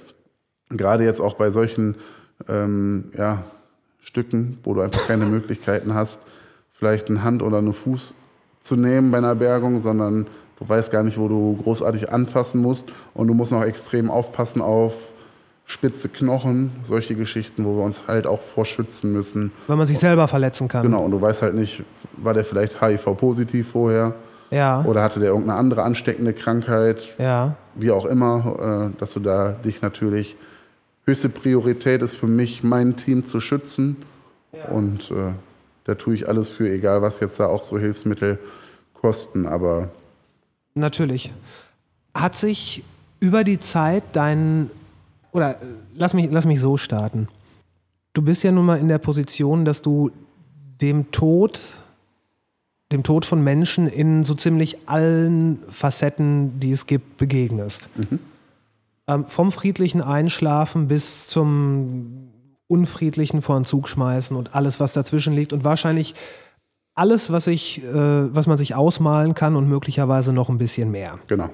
Gerade jetzt auch bei solchen ähm, ja, Stücken, wo du einfach keine Möglichkeiten hast, vielleicht eine Hand oder einen Fuß zu nehmen bei einer Bergung, sondern du weißt gar nicht, wo du großartig anfassen musst und du musst noch extrem aufpassen auf spitze Knochen, solche Geschichten, wo wir uns halt auch vorschützen müssen. Weil man sich selber verletzen kann. Genau, und du weißt halt nicht, war der vielleicht HIV-positiv vorher Ja. oder hatte der irgendeine andere ansteckende Krankheit, Ja. wie auch immer, äh, dass du da dich natürlich, höchste Priorität ist für mich, mein Team zu schützen. Und äh, da tue ich alles für, egal was jetzt da auch so Hilfsmittel kosten. Aber Natürlich. Hat sich über die Zeit dein, oder äh, lass mich, lass mich so starten. Du bist ja nun mal in der Position, dass du dem Tod, dem Tod von Menschen in so ziemlich allen Facetten, die es gibt, begegnest. Ähm, vom friedlichen Einschlafen bis zum unfriedlichen vor den Zug schmeißen und alles, was dazwischen liegt. Und wahrscheinlich alles, was, ich, äh, was man sich ausmalen kann und möglicherweise noch ein bisschen mehr. genau.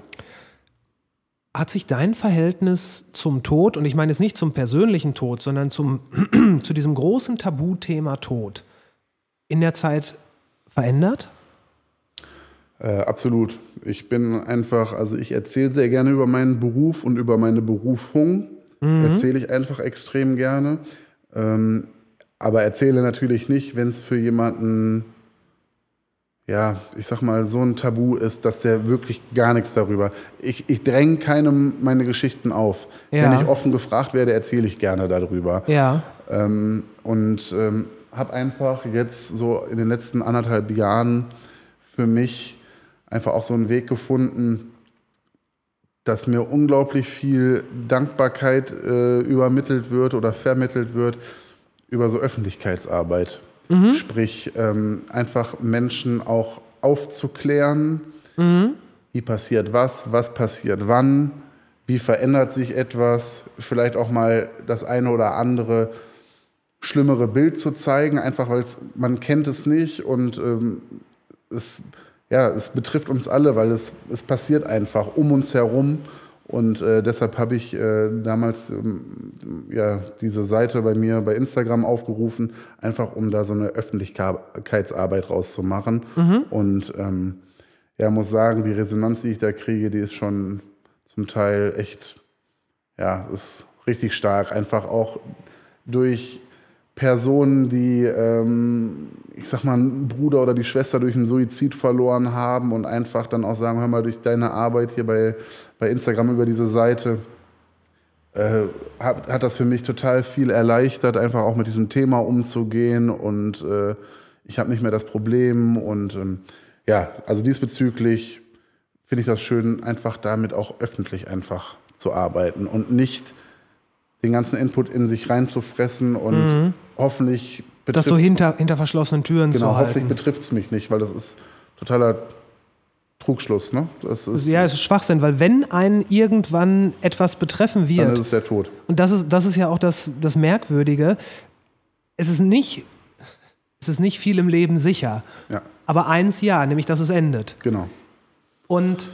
Hat sich dein Verhältnis zum Tod, und ich meine jetzt nicht zum persönlichen Tod, sondern zum, [clears throat] zu diesem großen Tabuthema Tod, in der Zeit verändert? Äh, absolut. Ich bin einfach, also ich erzähle sehr gerne über meinen Beruf und über meine Berufung. Erzähle ich einfach extrem gerne. Ähm, aber erzähle natürlich nicht, wenn es für jemanden, ja, ich sag mal, so ein Tabu ist, dass der wirklich gar nichts darüber. Ich, ich dränge keinem meine Geschichten auf. Ja. Wenn ich offen gefragt werde, erzähle ich gerne darüber. Ja. Ähm, und ähm, habe einfach jetzt so in den letzten anderthalb Jahren für mich einfach auch so einen Weg gefunden, dass mir unglaublich viel Dankbarkeit äh, übermittelt wird oder vermittelt wird über so Öffentlichkeitsarbeit. Mhm. Sprich, ähm, einfach Menschen auch aufzuklären, mhm. wie passiert was, was passiert wann, wie verändert sich etwas, vielleicht auch mal das eine oder andere schlimmere Bild zu zeigen, einfach weil man kennt es nicht und ähm, es, ja, es betrifft uns alle, weil es, es passiert einfach um uns herum. Und äh, deshalb habe ich äh, damals ähm, ja, diese Seite bei mir bei Instagram aufgerufen, einfach um da so eine Öffentlichkeitsarbeit rauszumachen. Mhm. Und ähm, ja, muss sagen, die Resonanz, die ich da kriege, die ist schon zum Teil echt, ja, ist richtig stark. Einfach auch durch Personen, die, ähm, ich sag mal, einen Bruder oder die Schwester durch einen Suizid verloren haben und einfach dann auch sagen, hör mal, durch deine Arbeit hier bei, bei Instagram über diese Seite, äh, hat, hat das für mich total viel erleichtert, einfach auch mit diesem Thema umzugehen und äh, ich habe nicht mehr das Problem und ähm, ja, also diesbezüglich finde ich das schön, einfach damit auch öffentlich einfach zu arbeiten und nicht den ganzen Input in sich reinzufressen und mhm. Hoffentlich Das so hinter, hinter verschlossenen Türen genau, zu halten. hoffentlich betrifft es mich nicht, weil das ist totaler Trugschluss. Ne? Das ist, ja, es ist Schwachsinn, weil wenn einen irgendwann etwas betreffen wird. Dann ist es der Tod. Und das ist, das ist ja auch das, das Merkwürdige. Es ist, nicht, es ist nicht viel im Leben sicher. Ja. Aber eins ja, nämlich dass es endet. Genau. Und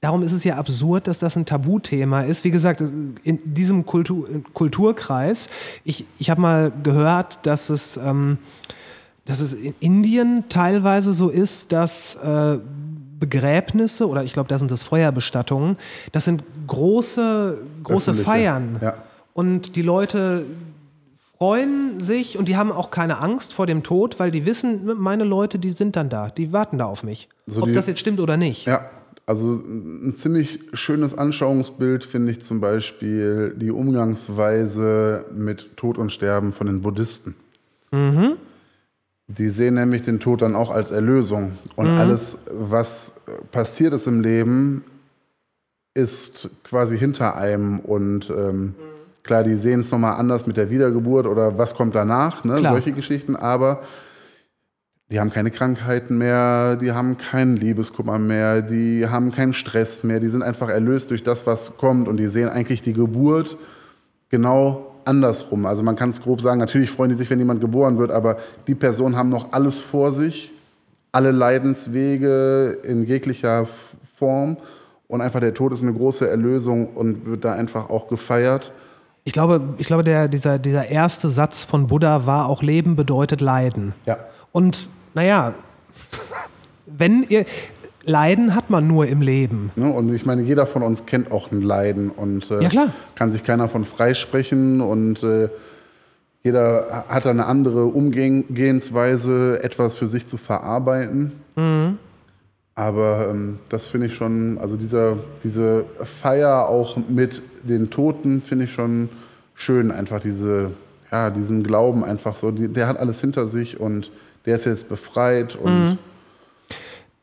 Darum ist es ja absurd, dass das ein Tabuthema ist. Wie gesagt, in diesem Kultur, Kulturkreis, ich, ich habe mal gehört, dass es, ähm, dass es in Indien teilweise so ist, dass äh, Begräbnisse oder ich glaube, da sind das Feuerbestattungen, das sind große, große Feiern. Ja. Und die Leute freuen sich und die haben auch keine Angst vor dem Tod, weil die wissen, meine Leute, die sind dann da, die warten da auf mich. So Ob das jetzt stimmt oder nicht. Ja, also ein ziemlich schönes Anschauungsbild finde ich zum Beispiel die Umgangsweise mit Tod und Sterben von den Buddhisten. Mhm. Die sehen nämlich den Tod dann auch als Erlösung. Und mhm. alles, was passiert ist im Leben, ist quasi hinter einem. Und ähm, klar, die sehen es nochmal anders mit der Wiedergeburt oder was kommt danach, ne? solche Geschichten. Aber die haben keine Krankheiten mehr, die haben keinen Liebeskummer mehr, die haben keinen Stress mehr, die sind einfach erlöst durch das, was kommt und die sehen eigentlich die Geburt genau andersrum. Also man kann es grob sagen, natürlich freuen die sich, wenn jemand geboren wird, aber die Personen haben noch alles vor sich, alle Leidenswege in jeglicher Form und einfach der Tod ist eine große Erlösung und wird da einfach auch gefeiert. Ich glaube, ich glaube der, dieser, dieser erste Satz von Buddha war auch Leben bedeutet Leiden. Ja. Und naja, wenn ihr. Leiden hat man nur im Leben. Ne, und ich meine, jeder von uns kennt auch ein Leiden und äh, ja, kann sich keiner von freisprechen und äh, jeder hat eine andere Umgehensweise, etwas für sich zu verarbeiten. Mhm. Aber ähm, das finde ich schon, also dieser, diese Feier auch mit den Toten finde ich schon schön, einfach diese, ja, diesen Glauben einfach so, die, der hat alles hinter sich und der ist jetzt befreit und. Mhm.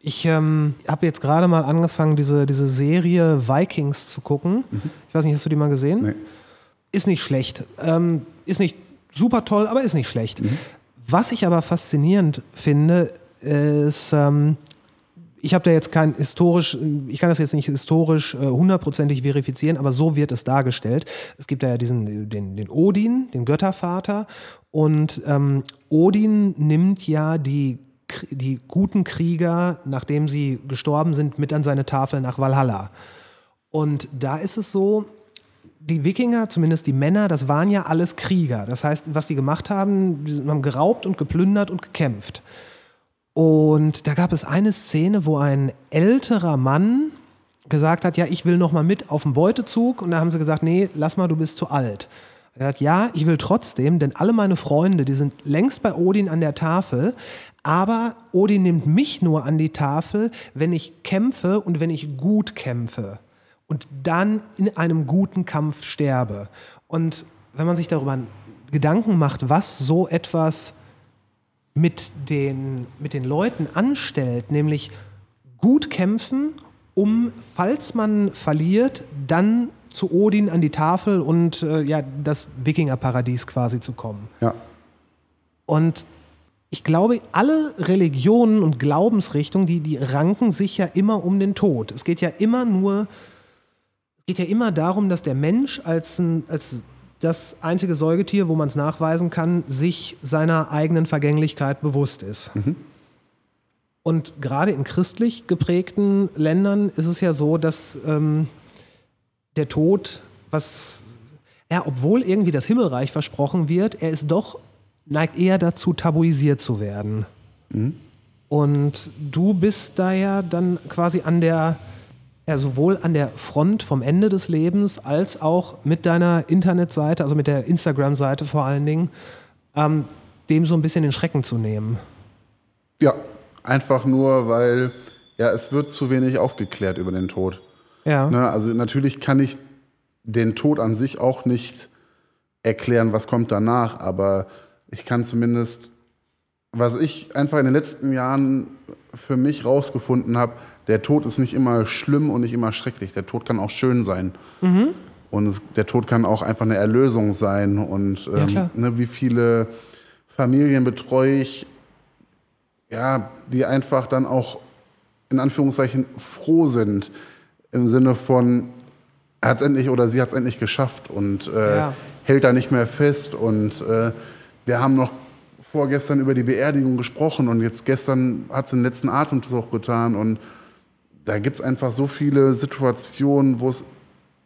Ich ähm, habe jetzt gerade mal angefangen, diese, diese Serie Vikings zu gucken. Mhm. Ich weiß nicht, hast du die mal gesehen? Nee. Ist nicht schlecht. Ähm, ist nicht super toll, aber ist nicht schlecht. Mhm. Was ich aber faszinierend finde, ist, ähm, ich habe da jetzt kein historisch, ich kann das jetzt nicht historisch äh, hundertprozentig verifizieren, aber so wird es dargestellt. Es gibt da ja diesen, den, den Odin, den Göttervater, und ähm, Odin nimmt ja die, die guten Krieger, nachdem sie gestorben sind, mit an seine Tafel nach Valhalla. Und da ist es so, die Wikinger, zumindest die Männer, das waren ja alles Krieger. Das heißt, was die gemacht haben, die haben geraubt und geplündert und gekämpft. Und da gab es eine Szene, wo ein älterer Mann gesagt hat, ja, ich will noch mal mit auf den Beutezug. Und da haben sie gesagt, nee, lass mal, du bist zu alt. Er hat, ja, ich will trotzdem, denn alle meine Freunde, die sind längst bei Odin an der Tafel, aber Odin nimmt mich nur an die Tafel, wenn ich kämpfe und wenn ich gut kämpfe und dann in einem guten Kampf sterbe. Und wenn man sich darüber Gedanken macht, was so etwas mit den, mit den Leuten anstellt, nämlich gut kämpfen um, falls man verliert, dann zu Odin an die Tafel und äh, ja, das Wikingerparadies quasi zu kommen. Ja. Und ich glaube, alle Religionen und Glaubensrichtungen, die, die ranken sich ja immer um den Tod. Es geht ja immer nur, geht ja immer darum, dass der Mensch als, ein, als das einzige Säugetier, wo man es nachweisen kann, sich seiner eigenen Vergänglichkeit bewusst ist. Und gerade in christlich geprägten Ländern ist es ja so, dass ähm, der Tod, was, ja, obwohl irgendwie das Himmelreich versprochen wird, er ist doch, neigt eher dazu, tabuisiert zu werden. Und du bist da ja dann quasi an der, ja, sowohl an der Front vom Ende des Lebens als auch mit deiner Internetseite, also mit der Instagram-Seite vor allen Dingen, ähm, dem so ein bisschen den Schrecken zu nehmen. Ja, einfach nur, weil ja, es wird zu wenig aufgeklärt über den Tod. Ja. Ne, also natürlich kann ich den Tod an sich auch nicht erklären, was kommt danach, aber ich kann zumindest, was ich einfach in den letzten Jahren für mich rausgefunden habe, der Tod ist nicht immer schlimm und nicht immer schrecklich. Der Tod kann auch schön sein. Und es, der Tod kann auch einfach eine Erlösung sein. Und ähm, klar. ne, wie viele Familien betreue ich, ja, die einfach dann auch in Anführungszeichen froh sind. Im Sinne von, er hat es endlich oder sie hat es endlich geschafft und äh, Ja. hält da nicht mehr fest. Und äh, wir haben noch vorgestern über die Beerdigung gesprochen und jetzt gestern hat sie den letzten Atemzug getan. Und da gibt es einfach so viele Situationen, wo es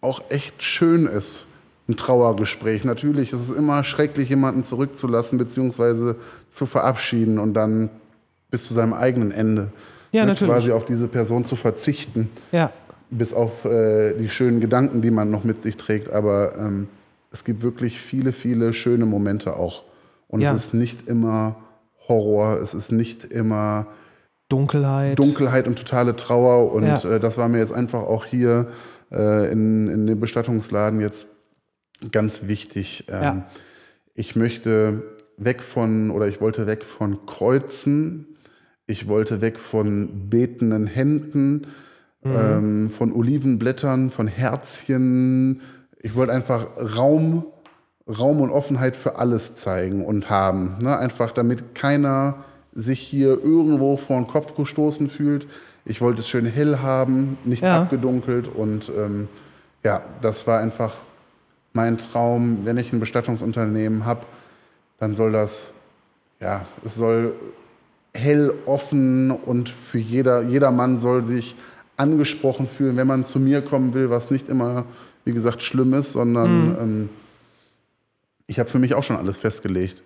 auch echt schön ist, ein Trauergespräch. Natürlich ist es immer schrecklich, jemanden zurückzulassen bzw. zu verabschieden und dann bis zu seinem eigenen Ende Ja, ne, natürlich. quasi auf diese Person zu verzichten Ja. bis auf äh, die schönen Gedanken, die man noch mit sich trägt. Aber ähm, es gibt wirklich viele, viele schöne Momente auch. Und Ja. es ist nicht immer Horror, es ist nicht immer Dunkelheit. Dunkelheit und totale Trauer. Und Ja. äh, das war mir jetzt einfach auch hier äh, in, in dem Bestattungsladen jetzt ganz wichtig. Ähm, Ja. Ich möchte weg von, oder ich wollte weg von Kreuzen, ich wollte weg von betenden Händen, ähm, von Olivenblättern, von Herzchen. Ich wollte einfach Raum, Raum und Offenheit für alles zeigen und haben. Ne? Einfach damit keiner sich hier irgendwo vor den Kopf gestoßen fühlt. Ich wollte es schön hell haben, nicht Ja. abgedunkelt. Und ähm, ja, das war einfach mein Traum. Wenn ich ein Bestattungsunternehmen habe, dann soll das, ja, es soll hell, offen und für jeder, jeder Mann soll sich angesprochen fühlen, wenn man zu mir kommen will, was nicht immer, wie gesagt, schlimm ist, sondern ähm, ich habe für mich auch schon alles festgelegt.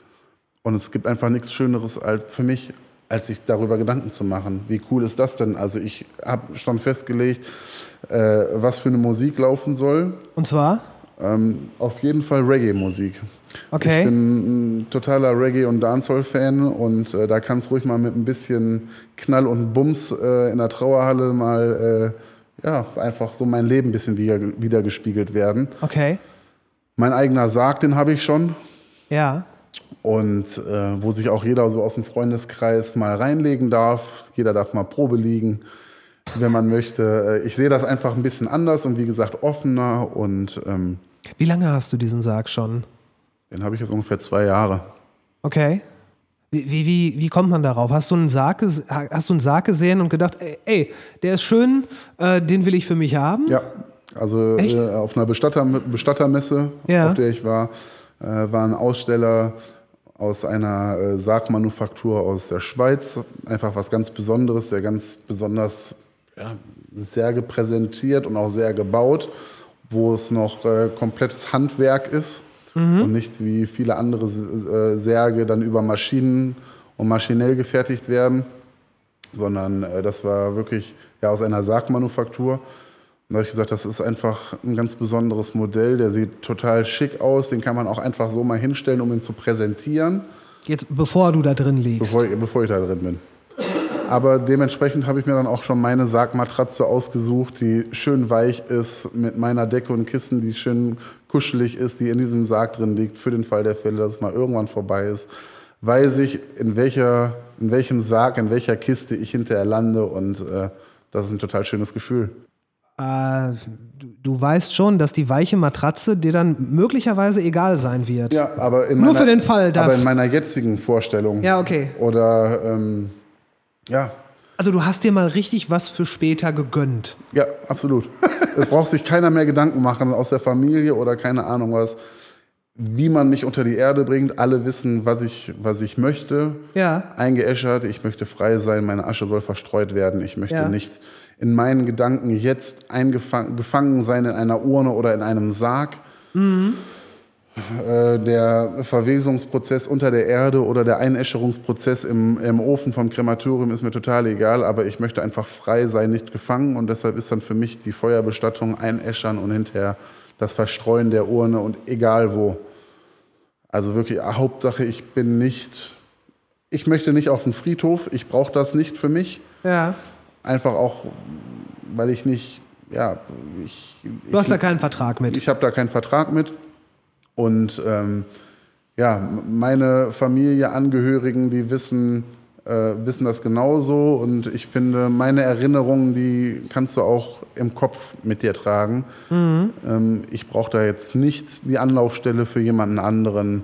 Und es gibt einfach nichts Schöneres als für mich, als sich darüber Gedanken zu machen. Wie cool ist das denn? Also ich habe schon festgelegt, äh, was für eine Musik laufen soll. Und zwar? Ähm, auf jeden Fall Reggae-Musik. Okay. Ich bin ein totaler Reggae- und Dancehall-Fan und äh, da kann es ruhig mal mit ein bisschen Knall und Bums äh, in der Trauerhalle mal äh, ja, einfach so mein Leben ein bisschen wieder, wieder gespiegelt werden. Okay. Mein eigener Sarg, den habe ich schon. Ja. Und äh, wo sich auch jeder so aus dem Freundeskreis mal reinlegen darf. Jeder darf mal Probe liegen, wenn man möchte. Äh, Ich sehe das einfach ein bisschen anders und wie gesagt offener. Und ähm, Wie lange hast du diesen Sarg schon? den habe ich jetzt ungefähr zwei Jahre. Okay. Wie, wie, wie, wie kommt man darauf? Hast du einen Sarg, hast du einen Sarg gesehen und gedacht, ey, ey der ist schön, äh, den will ich für mich haben? Ja, also äh, auf einer Bestatter, Bestattermesse, Ja. auf der ich war, äh, war ein Aussteller aus einer äh, Sargmanufaktur aus der Schweiz. Einfach was ganz Besonderes, der ganz besonders ja, Särge präsentiert und auch sehr gebaut, wo es noch äh, komplettes Handwerk ist und nicht wie viele andere äh, Särge dann über Maschinen und maschinell gefertigt werden sondern äh, das war wirklich ja, aus einer Sargmanufaktur. Da habe ich gesagt, das ist einfach ein ganz besonderes Modell. Der sieht total schick aus. Den kann man auch einfach so mal hinstellen, um ihn zu präsentieren, Jetzt, bevor du da drin liegst. bevor, ich- bevor ich da drin bin. Aber dementsprechend habe ich mir dann auch schon meine Sargmatratze ausgesucht, die schön weich ist, mit meiner Decke und Kissen, die schön kuschelig ist, die in diesem Sarg drin liegt, für den Fall der Fälle, dass es mal irgendwann vorbei ist. Weiß ich, in, welcher, in welchem Sarg, in welcher Kiste ich hinterher lande und äh, das ist ein total schönes Gefühl. Äh, du, du weißt schon, dass die weiche Matratze dir dann möglicherweise egal sein wird. Ja, aber in Nur meiner, für den Fall, dass- Aber in meiner jetzigen Vorstellung. Ja, okay. Oder ähm, ja, Also du hast dir mal richtig was für später gegönnt. ja, absolut. [laughs] es braucht sich keiner mehr Gedanken machen aus der Familie oder keine Ahnung was, wie man mich unter die Erde bringt. Alle wissen, was ich, was ich möchte. Ja. Eingeäschert, ich möchte frei sein, meine Asche soll verstreut werden. Ich möchte Ja. nicht in meinen Gedanken jetzt eingefangen gefangen sein in einer Urne oder in einem Sarg. Äh, der Verwesungsprozess unter der Erde oder der Einäscherungsprozess im, im Ofen vom Krematorium ist mir total egal, aber ich möchte einfach frei sein, nicht gefangen und deshalb ist dann für mich die Feuerbestattung einäschern und hinterher das Verstreuen der Urne und egal wo. Also wirklich, Hauptsache, ich bin nicht, ich möchte nicht auf den Friedhof, ich brauche das nicht für mich. Ja. Einfach auch, weil ich nicht, ja, ich. Du hast da keinen Vertrag mit. Ich habe da keinen Vertrag mit. Und ähm, ja, meine Familie, Angehörigen, die wissen, äh, wissen das genauso. Und ich finde, meine Erinnerungen, die kannst du auch im Kopf mit dir tragen. Ähm, ich brauche da jetzt nicht die Anlaufstelle für jemanden anderen.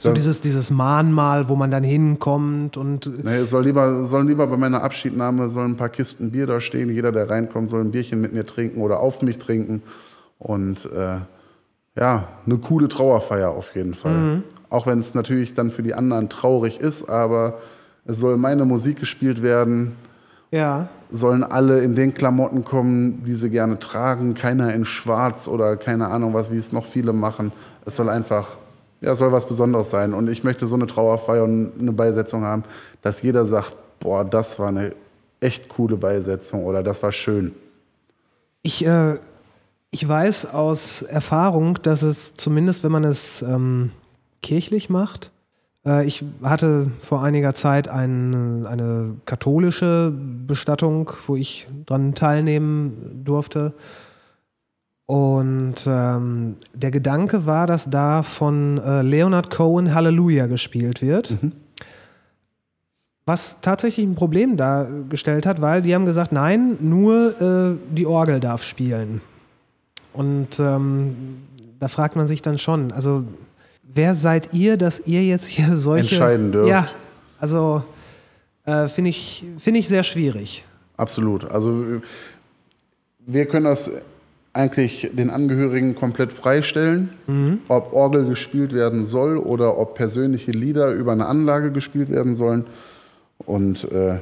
So Ja. dieses, dieses Mahnmal, wo man dann hinkommt und Nee, es soll lieber, sollen lieber bei meiner Abschiednahme sollen ein paar Kisten Bier da stehen. Jeder, der reinkommt, soll ein Bierchen mit mir trinken oder auf mich trinken. Und äh, ja, eine coole Trauerfeier auf jeden Fall. Auch wenn es natürlich dann für die anderen traurig ist, aber es soll meine Musik gespielt werden. ja. Sollen alle in den Klamotten kommen, die sie gerne tragen. Keiner in Schwarz oder keine Ahnung was, wie es noch viele machen. Es soll einfach, ja, soll was Besonderes sein. Und ich möchte so eine Trauerfeier und eine Beisetzung haben, dass jeder sagt, boah, das war eine echt coole Beisetzung oder das war schön. Ich, äh, ich weiß aus Erfahrung, dass es zumindest, wenn man es ähm, kirchlich macht, äh, ich hatte vor einiger Zeit ein, eine katholische Bestattung, wo ich dran teilnehmen durfte. Und ähm, der Gedanke war, dass da von äh, Leonard Cohen Halleluja gespielt wird. Was tatsächlich ein Problem dargestellt hat, weil die haben gesagt, nein, nur äh, die Orgel darf spielen. Und ähm, da fragt man sich dann schon, also wer seid ihr, dass ihr jetzt hier solche... Entscheiden dürft. Ja, also äh, finde ich, find ich sehr schwierig. Absolut. Also wir können das eigentlich den Angehörigen komplett freistellen, ob Orgel gespielt werden soll oder ob persönliche Lieder über eine Anlage gespielt werden sollen. Und äh,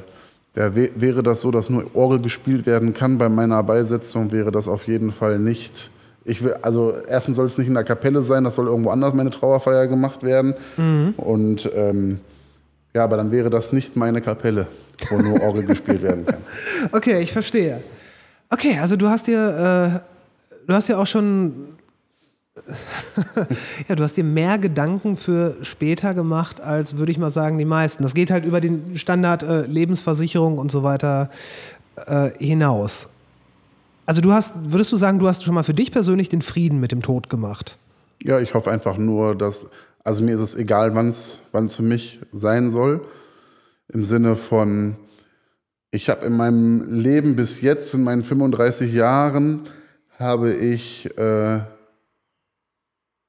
ja, wä- wäre das so, dass nur Orgel gespielt werden kann bei meiner Beisetzung, wäre das auf jeden Fall nicht. Ich will, also erstens soll es nicht in der Kapelle sein, das soll irgendwo anders meine Trauerfeier gemacht werden. Und ähm, ja, aber dann wäre das nicht meine Kapelle, wo nur Orgel gespielt werden kann. [laughs] Okay, ich verstehe. Okay, also du hast dir, äh, du hast ja auch schon, [laughs] ja, du hast dir mehr Gedanken für später gemacht, als würde ich mal sagen, die meisten. Das geht halt über den Standard äh, Lebensversicherung und so weiter äh, hinaus. Also du hast, würdest du sagen, du hast schon mal für dich persönlich den Frieden mit dem Tod gemacht? Ja, ich hoffe einfach nur, dass, also mir ist es egal, wann es für mich sein soll. Im Sinne von, ich habe in meinem Leben bis jetzt, in meinen 35 Jahren, habe ich äh,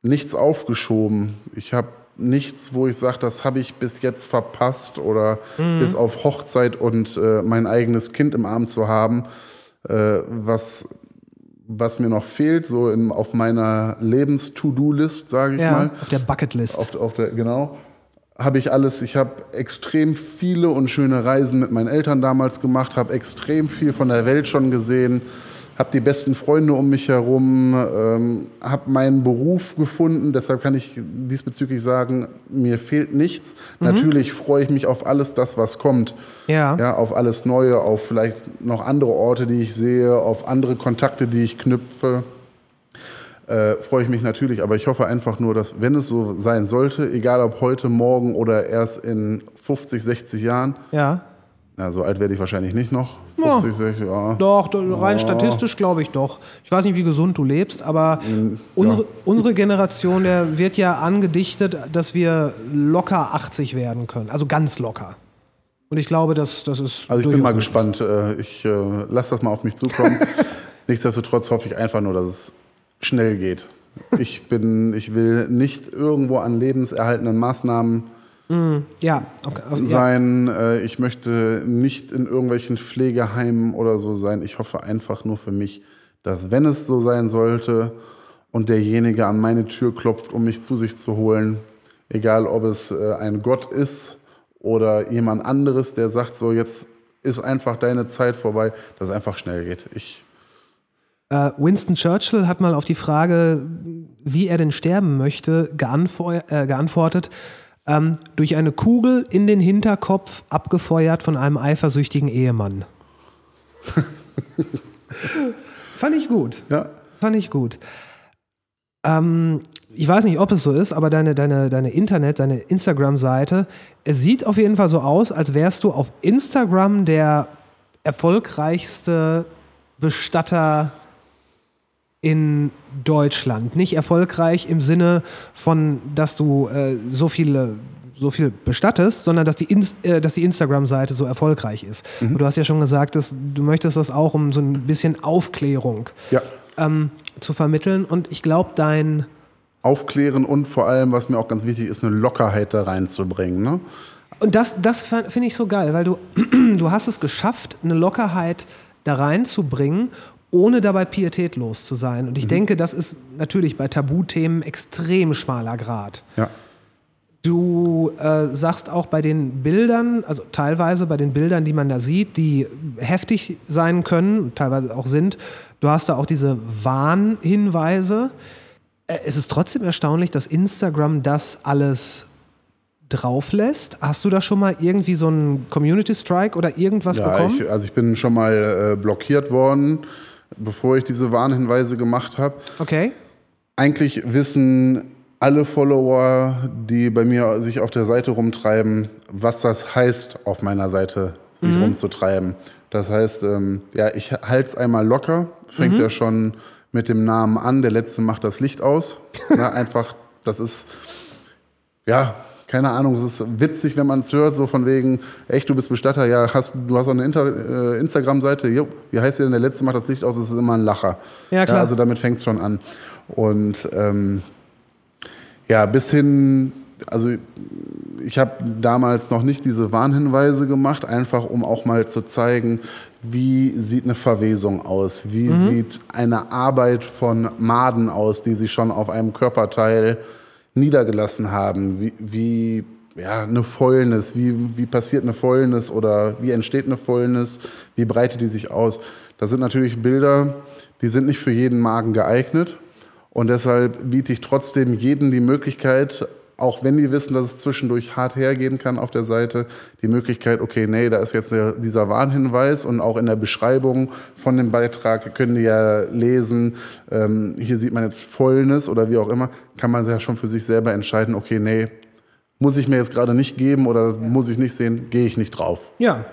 nichts aufgeschoben. Ich habe nichts, wo ich sage, das habe ich bis jetzt verpasst oder bis auf Hochzeit und äh, mein eigenes Kind im Arm zu haben, äh, was, was mir noch fehlt, so in, auf meiner Lebens-To-Do-List, sage ich mal. auf der Bucketlist. Auf, auf der, genau. Habe ich alles. Ich habe extrem viele und schöne Reisen mit meinen Eltern damals gemacht, habe extrem viel von der Welt schon gesehen, habe die besten Freunde um mich herum, ähm, habe meinen Beruf gefunden. Deshalb kann ich diesbezüglich sagen, mir fehlt nichts. Natürlich freue ich mich auf alles das, was kommt. Ja. Ja, auf alles Neue, auf vielleicht noch andere Orte, die ich sehe, auf andere Kontakte, die ich knüpfe äh, freue ich mich natürlich, aber ich hoffe einfach nur, dass, wenn es so sein sollte, egal ob heute, morgen oder erst in 50, 60 Jahren, Ja. Na, so alt werde ich wahrscheinlich nicht noch, Ja. 50, 60, ja. Doch, do- rein statistisch glaube ich doch. Ich weiß nicht, wie gesund du lebst, aber unsere, unsere Generation, der wird ja angedichtet, dass wir locker 80 werden können. Also ganz locker. Und ich glaube, dass das ist. Also ich bin mal gespannt. Äh, ich äh, lasse das mal auf mich zukommen. [laughs] Nichtsdestotrotz hoffe ich einfach nur, dass es schnell geht. Ich bin, ich will nicht irgendwo an lebenserhaltenden Maßnahmen mm, ja, auf, auf, sein. Äh, ich möchte nicht in irgendwelchen Pflegeheimen oder so sein. Ich hoffe einfach nur für mich, dass wenn es so sein sollte und derjenige an meine Tür klopft, um mich zu sich zu holen, egal ob es äh, ein Gott ist oder jemand anderes, der sagt, so jetzt ist einfach deine Zeit vorbei, dass es einfach schnell geht. Ich äh, Winston Churchill hat mal auf die Frage, wie er denn sterben möchte, äh, geantwortet, ähm, durch eine Kugel in den Hinterkopf abgefeuert von einem eifersüchtigen Ehemann. [laughs] Fand ich gut. Ja. Fand ich gut. Ähm, ich weiß nicht, ob es so ist, aber deine, deine, deine Internet, deine Instagram-Seite, es sieht auf jeden Fall so aus, als wärst du auf Instagram der erfolgreichste Bestatter in Deutschland. Nicht erfolgreich im Sinne von, dass du äh, so viele so viel bestattest, sondern dass die, äh, die Instagram-Seite so erfolgreich ist. Mhm. Du hast ja schon gesagt, dass du möchtest das auch, um so ein bisschen Aufklärung ja. ähm, zu vermitteln. Und ich glaube, dein Aufklären und vor allem, was mir auch ganz wichtig ist, eine Lockerheit da reinzubringen. Ne? Und das, das finde ich so geil, weil du, [clears throat] du hast es geschafft, eine Lockerheit da reinzubringen ohne dabei pietätlos zu sein. Und ich mhm. denke, das ist natürlich bei Tabuthemen extrem schmaler Grad. Ja. Du äh, sagst auch bei den Bildern, also teilweise bei den Bildern, die man da sieht, die heftig sein können, teilweise auch sind, du hast da auch diese Warnhinweise. Äh, es ist trotzdem erstaunlich, dass Instagram das alles drauf lässt. Hast du da schon mal irgendwie so einen Community Strike oder irgendwas ja, bekommen? Ich, also ich bin schon mal äh, blockiert worden bevor ich diese Warnhinweise gemacht habe. Okay. Eigentlich wissen alle Follower, die bei mir sich auf der Seite rumtreiben, was das heißt, auf meiner Seite sich mhm. rumzutreiben. Das heißt, ähm, ja, ich halte es einmal locker, fängt mhm. ja schon mit dem Namen an, der letzte macht das Licht aus. [laughs] Na, einfach, das ist, ja, keine Ahnung, es ist witzig, wenn man es hört, so von wegen, echt, du bist Bestatter, ja, hast, du hast auch eine äh, Instagram-Seite, wie heißt die denn, der letzte macht das Licht aus, es ist immer ein Lacher. Ja, klar. Ja, also damit fängt es schon an. Und ähm, ja, bis hin, also ich habe damals noch nicht diese Warnhinweise gemacht, einfach um auch mal zu zeigen, wie sieht eine Verwesung aus, wie mhm. sieht eine Arbeit von Maden aus, die sich schon auf einem Körperteil niedergelassen haben, wie, wie ja, eine Fäulnis, wie, wie passiert eine Fäulnis oder wie entsteht eine Fäulnis, wie breitet die sich aus. Das sind natürlich Bilder, die sind nicht für jeden Magen geeignet. Und deshalb biete ich trotzdem jedem die Möglichkeit, auch wenn die wissen, dass es zwischendurch hart hergehen kann auf der Seite, die Möglichkeit, okay, nee, da ist jetzt dieser Warnhinweis und auch in der Beschreibung von dem Beitrag können die ja lesen, ähm, hier sieht man jetzt Fäulnis oder wie auch immer, kann man ja schon für sich selber entscheiden, okay, nee, muss ich mir jetzt gerade nicht geben oder muss ich nicht sehen, gehe ich nicht drauf. Ja,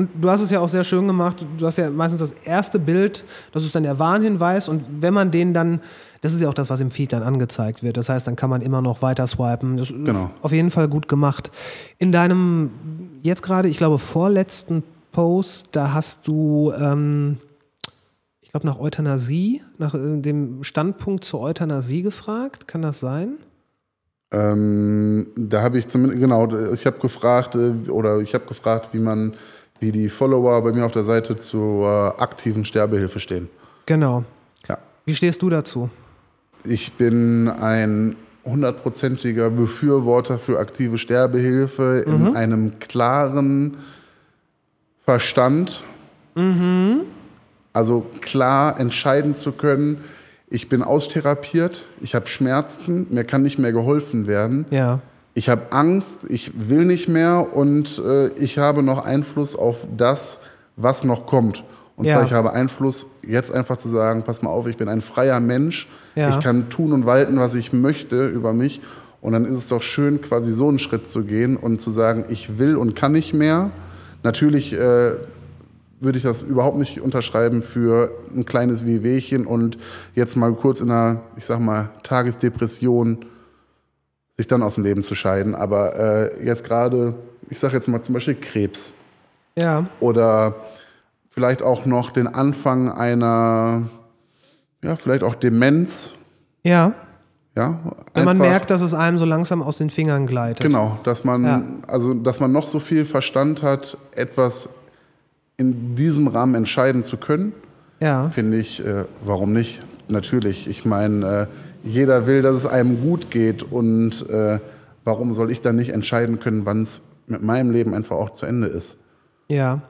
und du hast es ja auch sehr schön gemacht. Du hast ja meistens das erste Bild, das ist dann der Warnhinweis. Und wenn man den dann, das ist ja auch das, was im Feed dann angezeigt wird. Das heißt, dann kann man immer noch weiter swipen. Das genau. Auf jeden Fall gut gemacht. In deinem jetzt gerade, ich glaube, vorletzten Post, da hast du, ähm, ich glaube, nach Euthanasie, nach äh, dem Standpunkt zur Euthanasie gefragt. Kann das sein? Ähm, da habe ich zumindest, genau, ich habe gefragt, äh, oder ich habe gefragt, wie man wie die Follower bei mir auf der Seite zur aktiven Sterbehilfe stehen. Genau. Ja. Wie stehst du dazu? Ich bin ein hundertprozentiger Befürworter für aktive Sterbehilfe mhm. in einem klaren Verstand. Mhm. Also klar entscheiden zu können, ich bin austherapiert, ich habe Schmerzen, mir kann nicht mehr geholfen werden. Ja ich habe Angst, ich will nicht mehr und äh, ich habe noch Einfluss auf das, was noch kommt. Und ja. zwar, ich habe Einfluss, jetzt einfach zu sagen, pass mal auf, ich bin ein freier Mensch, ja. ich kann tun und walten, was ich möchte über mich. Und dann ist es doch schön, quasi so einen Schritt zu gehen und zu sagen, ich will und kann nicht mehr. Natürlich äh, würde ich das überhaupt nicht unterschreiben für ein kleines Wehwehchen und jetzt mal kurz in einer, ich sag mal, Tagesdepression sich dann aus dem Leben zu scheiden. Aber äh, jetzt gerade ich sage jetzt mal zum Beispiel Krebs. Ja. Oder vielleicht auch noch den Anfang einer, ja, vielleicht auch Demenz. Ja. Ja, Wenn man merkt, dass es einem so langsam aus den Fingern gleitet. Genau, dass man, Ja. also, dass man noch so viel Verstand hat, etwas in diesem Rahmen entscheiden zu können, Ja. finde ich, äh, warum nicht? Natürlich. Ich meine, äh, jeder will, dass es einem gut geht und äh, warum soll ich dann nicht entscheiden können, wann es mit meinem Leben einfach auch zu Ende ist? Ja.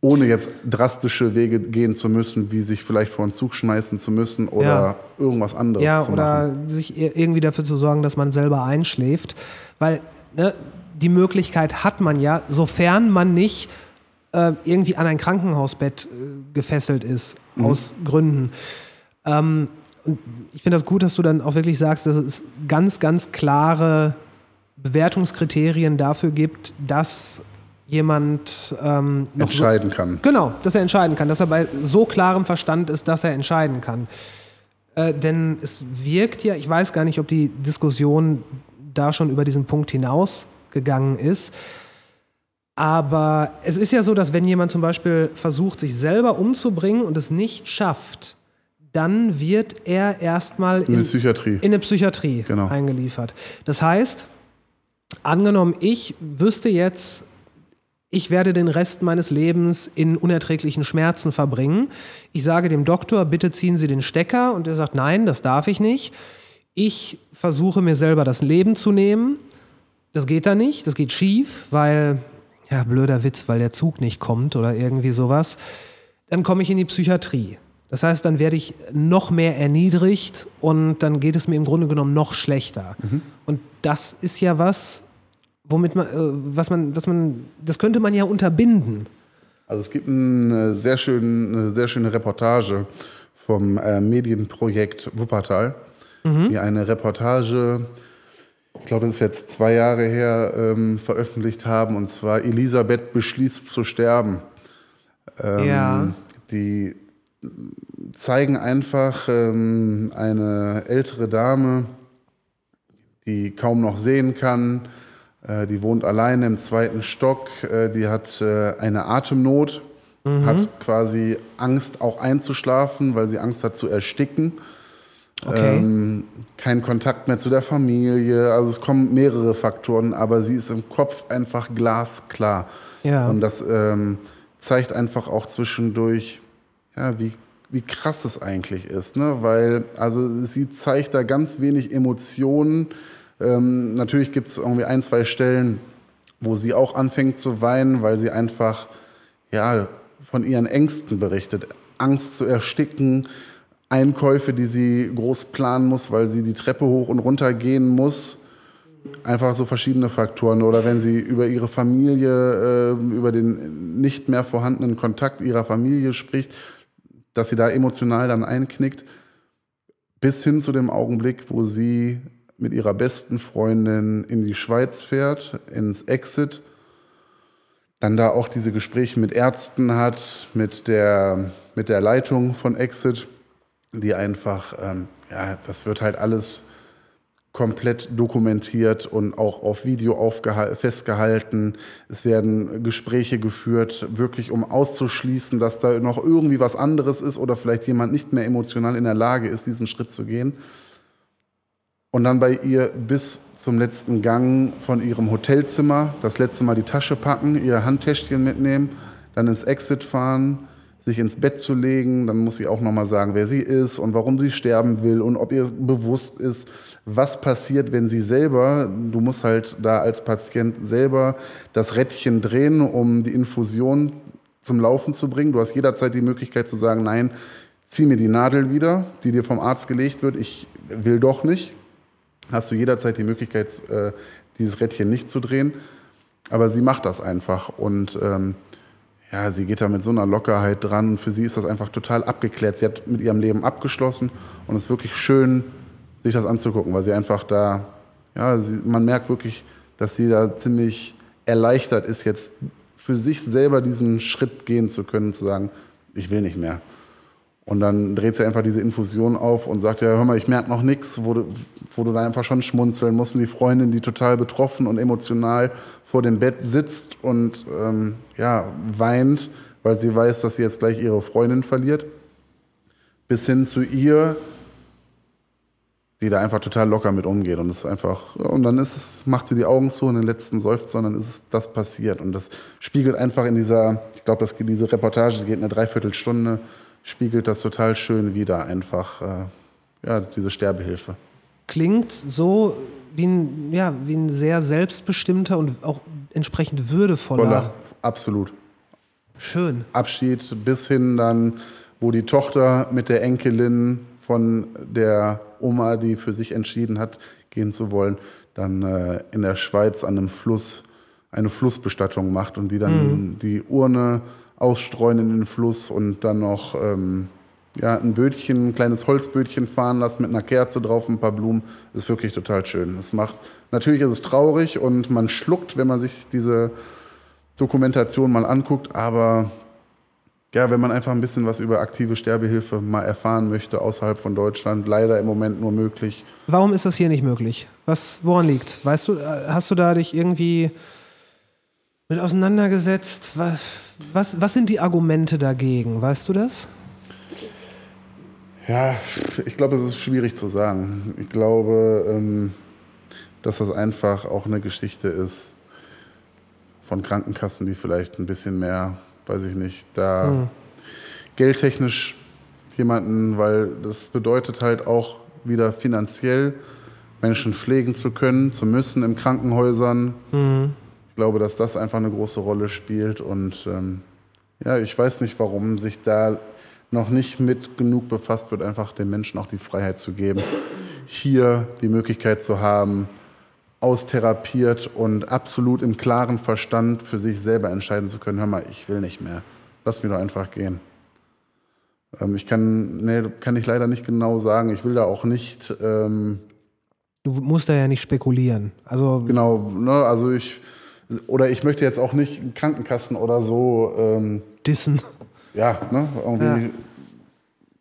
Ohne jetzt drastische Wege gehen zu müssen, wie sich vielleicht vor einen Zug schmeißen zu müssen oder Ja. irgendwas anderes Ja, zu oder machen. sich ir- irgendwie dafür zu sorgen, dass man selber einschläft. Weil ne, die Möglichkeit hat man ja, sofern man nicht äh, irgendwie an ein Krankenhausbett äh, gefesselt ist, aus Gründen. Ähm, und ich finde das gut, dass du dann auch wirklich sagst, dass es ganz, ganz klare Bewertungskriterien dafür gibt, dass jemand ähm, noch so, Entscheiden kann. Genau, dass er entscheiden kann, dass er bei so klarem Verstand ist, dass er entscheiden kann. Äh, denn es wirkt ja, ich weiß gar nicht, ob die Diskussion da schon über diesen Punkt hinausgegangen ist. Aber es ist ja so, dass wenn jemand zum Beispiel versucht, sich selber umzubringen und es nicht schafft, dann wird er erstmal In die Psychiatrie. in eine Psychiatrie Genau. eingeliefert. Das heißt, angenommen, ich wüsste jetzt, ich werde den Rest meines Lebens in unerträglichen Schmerzen verbringen. Ich sage dem Doktor, bitte ziehen Sie den Stecker und er sagt, nein, das darf ich nicht. Ich versuche mir selber das Leben zu nehmen. Das geht da nicht, das geht schief, weil, ja, blöder Witz, weil der Zug nicht kommt oder irgendwie sowas. Dann komme ich in die Psychiatrie. Das heißt, dann werde ich noch mehr erniedrigt und dann geht es mir im Grunde genommen noch schlechter. Und das ist ja was, womit man, äh, was man, was man, das könnte man ja unterbinden. Also es gibt eine sehr, schön, eine sehr schöne Reportage vom äh, Medienprojekt Wuppertal, die eine Reportage, ich glaube, das ist jetzt zwei Jahre her, ähm, veröffentlicht haben, und zwar Elisabeth beschließt zu sterben. Ähm, Ja. Die zeigen einfach ähm, eine ältere Dame, die kaum noch sehen kann. Äh, die wohnt alleine im zweiten Stock. Äh, die hat äh, eine Atemnot, hat quasi Angst auch einzuschlafen, weil sie Angst hat zu ersticken. Okay. Ähm, kein Kontakt mehr zu der Familie. Also es kommen mehrere Faktoren, aber sie ist im Kopf einfach glasklar. Ja. Und das ähm, zeigt einfach auch zwischendurch, ja, wie, wie krass es eigentlich ist. Ne? Weil, also sie zeigt da ganz wenig Emotionen. Ähm, natürlich gibt es irgendwie ein, zwei Stellen, wo sie auch anfängt zu weinen, weil sie einfach, ja, von ihren Ängsten berichtet. Angst zu ersticken, Einkäufe, die sie groß planen muss, weil sie die Treppe hoch und runter gehen muss. Einfach so verschiedene Faktoren. Oder wenn sie über ihre Familie, äh, über den nicht mehr vorhandenen Kontakt ihrer Familie spricht, dass sie da emotional dann einknickt. Bis hin zu dem Augenblick, wo sie mit ihrer besten Freundin in die Schweiz fährt, ins Exit dann da auch diese Gespräche mit Ärzten hat, mit der, mit der Leitung von Exit, die einfach, ähm, ja, das wird halt alles komplett dokumentiert und auch auf Video festgehalten. Es werden Gespräche geführt, wirklich um auszuschließen, dass da noch irgendwie was anderes ist oder vielleicht jemand nicht mehr emotional in der Lage ist, diesen Schritt zu gehen. Und dann bei ihr bis zum letzten Gang von ihrem Hotelzimmer, das letzte Mal die Tasche packen, ihr Handtäschchen mitnehmen, dann ins Exit fahren, sich ins Bett zu legen. Dann muss sie auch nochmal sagen, wer sie ist und warum sie sterben will und ob ihr bewusst ist, was passiert, wenn sie selber, du musst halt da als Patient selber das Rädchen drehen, um die Infusion zum Laufen zu bringen. Du hast jederzeit die Möglichkeit zu sagen, nein, zieh mir die Nadel wieder, die dir vom Arzt gelegt wird. Ich will doch nicht hast du jederzeit die Möglichkeit, äh, dieses Rädchen nicht zu drehen. Aber sie macht das einfach und ähm, ja, sie geht da mit so einer Lockerheit dran. Für sie ist das einfach total abgeklärt. Sie hat mit ihrem Leben abgeschlossen und es ist wirklich schön, sich das anzugucken, weil sie einfach da, ja, sie, man merkt wirklich, dass sie da ziemlich erleichtert ist, jetzt für sich selber diesen Schritt gehen zu können, zu sagen, ich will nicht mehr. Und dann dreht sie einfach diese Infusion auf und sagt, ja, hör mal, ich merke noch nichts, wo du, wo du da einfach schon schmunzeln musst. Und die Freundin, die total betroffen und emotional vor dem Bett sitzt und ähm, ja, weint, weil sie weiß, dass sie jetzt gleich ihre Freundin verliert. Bis hin zu ihr, die da einfach total locker mit umgeht. Und es einfach, und dann ist es, macht sie die Augen zu und den letzten Seufzer und dann ist es das passiert. Und das spiegelt einfach in dieser, ich glaube, diese Reportage die geht eine Dreiviertelstunde spiegelt das total schön wieder, einfach äh, ja, diese Sterbehilfe. Klingt so wie ein, ja, wie ein sehr selbstbestimmter und auch entsprechend würdevoller. Voller, absolut. Schön. Abschied bis hin dann, wo die Tochter mit der Enkelin von der Oma, die für sich entschieden hat, gehen zu wollen, dann äh, in der Schweiz an einem Fluss eine Flussbestattung macht und die dann mhm. die Urne ausstreuen in den Fluss und dann noch ähm, ja, ein Bötchen, ein kleines Holzbötchen fahren lassen mit einer Kerze drauf, ein paar Blumen. Ist wirklich total schön. Es macht, natürlich ist es traurig und man schluckt, wenn man sich diese Dokumentation mal anguckt, aber ja, wenn man einfach ein bisschen was über aktive Sterbehilfe mal erfahren möchte, außerhalb von Deutschland, leider im Moment nur möglich. Warum ist das hier nicht möglich? Was, woran liegt? Weißt du, hast du da dich irgendwie mit auseinandergesetzt? Was, was, was sind die Argumente dagegen? Weißt du das? Ja, ich glaube, es ist schwierig zu sagen. Ich glaube, ähm, dass das einfach auch eine Geschichte ist von Krankenkassen, die vielleicht ein bisschen mehr, weiß ich nicht, da hm. geldtechnisch jemanden, weil das bedeutet halt auch wieder finanziell Menschen pflegen zu können, zu müssen in Krankenhäusern. Mhm. Ich glaube, dass das einfach eine große Rolle spielt und ähm, ja, ich weiß nicht, warum sich da noch nicht mit genug befasst wird, einfach den Menschen auch die Freiheit zu geben, hier die Möglichkeit zu haben, austherapiert und absolut im klaren Verstand für sich selber entscheiden zu können, hör mal, ich will nicht mehr, lass mir doch einfach gehen. Ähm, ich kann, nee, kann ich leider nicht genau sagen. Ich will da auch nicht. Ähm, du musst da ja nicht spekulieren. Also genau, ne, also ich oder ich möchte jetzt auch nicht Krankenkassen oder so ähm, dissen. Ja, ne? Irgendwie.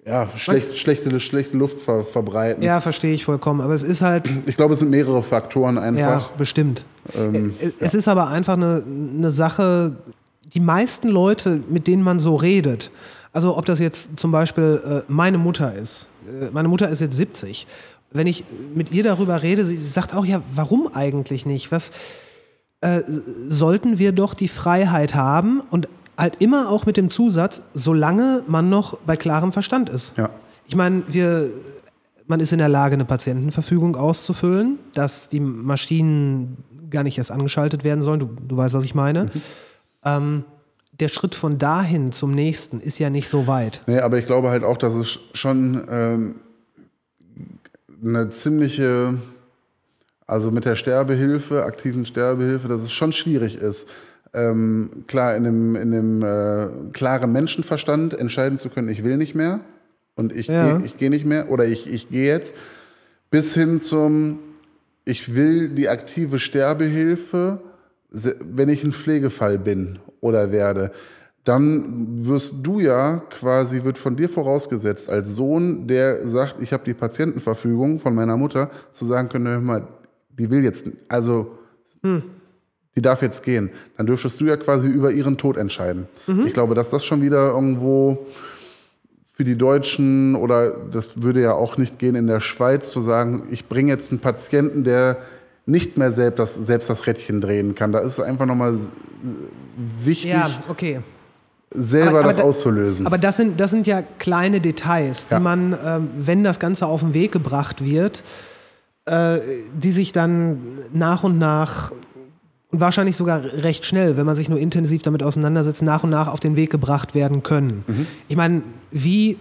Ja. ja schlecht, schlechte, schlechte Luft ver, verbreiten. Ja, verstehe ich vollkommen. Aber es ist halt. Ich glaube, es sind mehrere Faktoren einfach. Ja, bestimmt. Ähm, es ja. ist aber einfach eine, eine Sache, die meisten Leute, mit denen man so redet, also ob das jetzt zum Beispiel äh, meine Mutter ist. Äh, meine Mutter ist jetzt 70. Wenn ich mit ihr darüber rede, sie sagt auch, ja, warum eigentlich nicht? Was, äh, sollten wir doch die Freiheit haben und halt immer auch mit dem Zusatz, solange man noch bei klarem Verstand ist. Ja. Ich meine, wir, man ist in der Lage, eine Patientenverfügung auszufüllen, dass die Maschinen gar nicht erst angeschaltet werden sollen. Du, du weißt, was ich meine. Mhm. Ähm, der Schritt von dahin zum nächsten ist ja nicht so weit. Nee, aber ich glaube halt auch, dass es schon ähm, eine ziemliche also mit der Sterbehilfe, aktiven Sterbehilfe, dass es schon schwierig ist. Ähm, klar, in einem, in einem äh, klaren Menschenverstand entscheiden zu können, ich will nicht mehr und ich ja. gehe geh nicht mehr oder ich, ich gehe jetzt, bis hin zum, ich will die aktive Sterbehilfe, wenn ich ein Pflegefall bin oder werde, dann wirst du ja quasi, wird von dir vorausgesetzt, als Sohn, der sagt, ich habe die Patientenverfügung von meiner Mutter, zu sagen können, hör mal, die will jetzt, also hm. Die darf jetzt gehen, dann dürftest du ja quasi über ihren Tod entscheiden. Mhm. Ich glaube, dass das schon wieder irgendwo für die Deutschen oder das würde ja auch nicht gehen in der Schweiz zu sagen, ich bringe jetzt einen Patienten, der nicht mehr selbst das, selbst das Rädchen drehen kann. Da ist es einfach nochmal wichtig. Ja, okay selber aber, aber das auszulösen. Aber das sind, das sind ja kleine Details, die ja. man, ähm, wenn das Ganze auf den Weg gebracht wird, äh, die sich dann nach und nach wahrscheinlich sogar recht schnell, wenn man sich nur intensiv damit auseinandersetzt, nach und nach auf den Weg gebracht werden können. Mhm. Ich meine, wie,